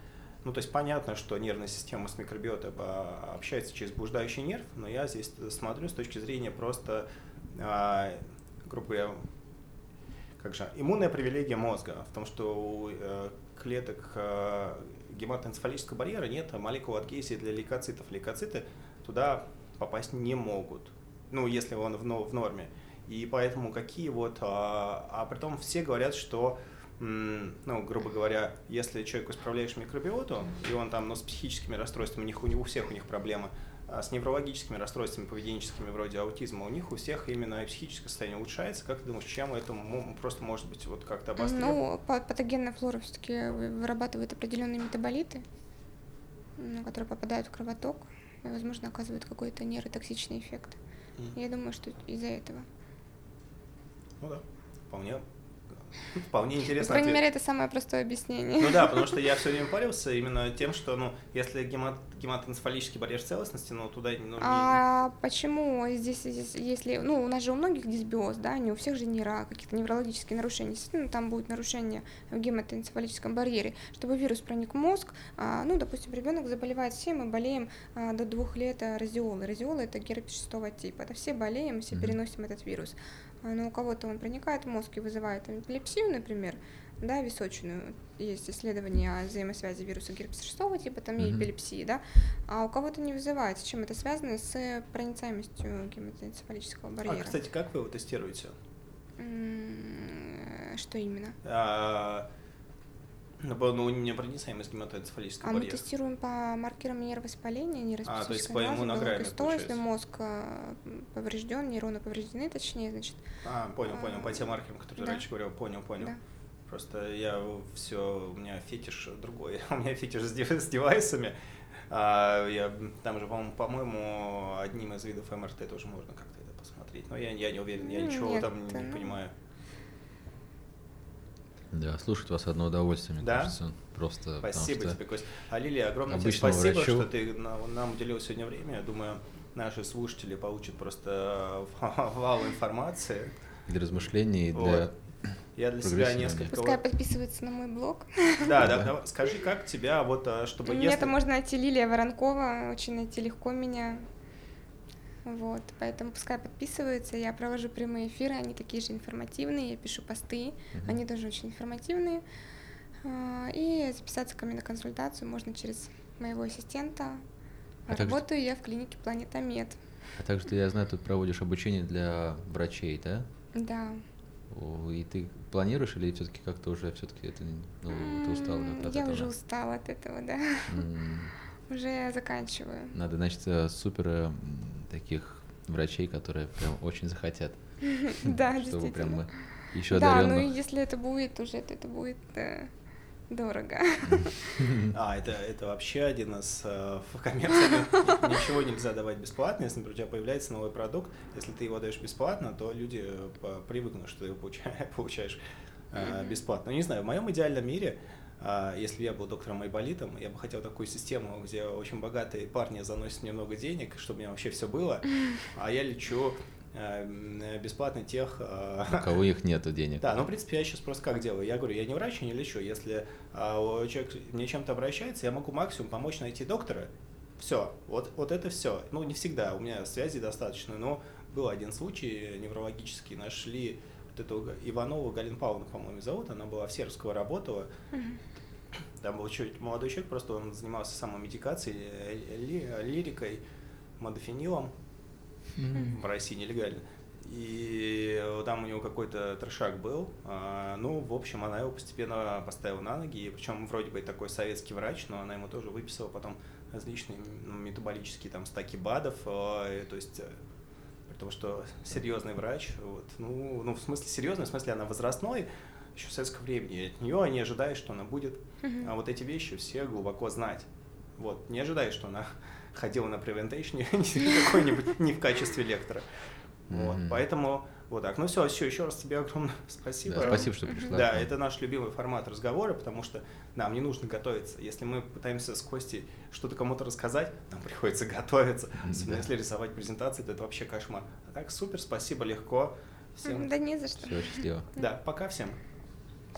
Ну, то есть понятно, что нервная система с микробиотой общается через блуждающий нерв, но я здесь смотрю с точки зрения просто, а, грубо говоря, как же, иммунная привилегия мозга в том, что у э, клеток э, гематоэнцефалического барьера нет молекул адгезии для лейкоцитов. Лейкоциты туда попасть не могут. ну, если он в, норме. И поэтому какие вот... А, а при том все говорят, что ну, грубо говоря, если человеку исправляешь микробиоту, и он там, ну, с психическими расстройствами, у них у, у всех у них проблемы, а с неврологическими расстройствами поведенческими, вроде аутизма, у них у всех именно психическое состояние улучшается. Как ты думаешь, чем это просто может быть вот как-то обострено? Ну, патогенная флора все-таки вырабатывает определенные метаболиты, которые попадают в кровоток и, возможно, оказывают какой-то нейротоксичный эффект. Mm. Я думаю, что из-за этого. Ну да, вполне Вполне интересно. По крайней мере, это самое простое объяснение. Ну да, потому что я все время парился именно тем, что, ну, если гемат, гематоэнцефалический барьер целостности, ну, туда... Ну, а не... почему здесь, здесь, если... Ну, у нас же у многих дисбиоз, да, не у всех же нейро, какие-то неврологические нарушения. Естественно, там будет нарушение в гематоэнцефалическом барьере. Чтобы вирус проник в мозг, а, ну, допустим, ребенок заболевает, все мы болеем а, до двух лет радиолы. Радиолы – это герпес шестого типа. Это все болеем, все переносим этот вирус. А, но у кого-то он проникает в мозг и вызывает эпилепсию, например, да, височную. Есть исследования о взаимосвязи вируса герпеса шестого типа, там и эпилепсии, да, а у кого-то не вызывает. С чем это связано? С проницаемостью гематоэнцефалического барьера. А, кстати, как вы его тестируете? Что именно? Ну, ну, непроницаемость гематоэнцефалического а барьера. мы тестируем по маркерам нейровоспаления, нейроспецифической а, то есть по иммунограмме, если мозг э, поврежден, нейроны повреждены, точнее, значит. А, понял, понял, по тем маркерам, которые да. раньше говорил, понял, понял. Да. Просто я все, у меня фетиш другой, [LAUGHS] у меня фетиш с, дев, с девайсами. А, я, там же, по-моему, по-моему, одним из видов МРТ тоже можно как-то это посмотреть. Но я, я не уверен, я ничего Нет, там не, не понимаю. Да, слушать вас одно удовольствие, мне да? кажется. Просто спасибо тебе, Кость. А Лилия, огромное тебе спасибо, врачу... что ты нам уделил сегодня время. Я думаю, наши слушатели получат просто [LAUGHS] вал информации. Для размышлений, вот. для я для себя несколько... Пускай подписывается на мой блог. [LAUGHS] Да, да, да. Скажи, как тебя, вот, а, чтобы... Меня если... это можно найти Лилия Воронкова, очень найти легко меня. Вот, поэтому пускай подписываются, я провожу прямые эфиры, они такие же информативные, я пишу посты, uh-huh. они тоже очень информативные. А, и записаться ко мне на консультацию можно через моего ассистента. А Работаю также... я в клинике Планета Мед. А также ты, я знаю, тут проводишь обучение для врачей, да? Да. И ты планируешь или все-таки как-то уже все-таки это ну, ты устала от я этого? Я уже устала от этого, да. Mm. уже заканчиваю. Надо, значит, э, супер э, таких врачей, которые прям очень захотят. [LAUGHS] Да, Чтобы прям еще Да, ну и если это будет уже, то это будет э, дорого. [LAUGHS] А, это, это вообще один из э, в коммерции ничего нельзя давать бесплатно. Если, например, у тебя появляется новый продукт, если ты его даешь бесплатно, то люди э, привыкнут, что ты его [LAUGHS] получаешь э, бесплатно. Ну, не знаю, в моем идеальном мире если я был доктором Айболитом, я бы хотел такую систему, где очень богатые парни заносят мне много денег, чтобы у меня вообще все было, [LAUGHS] а я лечу э, бесплатно тех... Э, у кого их нету денег. Да, ну, в принципе, я сейчас просто как делаю. Я говорю, я не врач, я не лечу. Если а, человек мне чем-то обращается, я могу максимум помочь найти доктора. Все, вот, вот это все. Ну, не всегда, у меня связи достаточно, но был один случай неврологический, нашли вот эту Иванову Галину Павловну, по-моему, зовут, она была в Сербского работала. Там был чуть молодой человек, просто он занимался самомедикацией, э, ли, лирикой, модофенилом в России нелегально. И там у него какой-то трешак был. А, ну, в общем, она его постепенно поставила на ноги. И причем вроде бы такой советский врач, но она ему тоже выписала потом различные ну, метаболические там стаки БАДов. А, то есть э, потому что серьезный врач, вот, ну, ну, в смысле серьезный, в смысле она возрастной, еще в советском времени, и от нее они ожидают, что она будет а вот эти вещи все глубоко знать. Вот, не ожидая, что она [LAUGHS] ходила на превентейшне [LAUGHS] какой-нибудь не в качестве лектора. Вот, поэтому вот так. Ну все, все, еще раз тебе огромное [LAUGHS] спасибо. Да, спасибо, что пришла. Да, это наш любимый формат разговора, потому что нам не нужно готовиться. Если мы пытаемся с Костей что-то кому-то рассказать, нам приходится [LAUGHS] готовиться. Особенно да. если рисовать презентации, то это вообще кошмар. А так супер, спасибо, легко. Всем... Да не за что. Все, счастливо. Да, пока всем.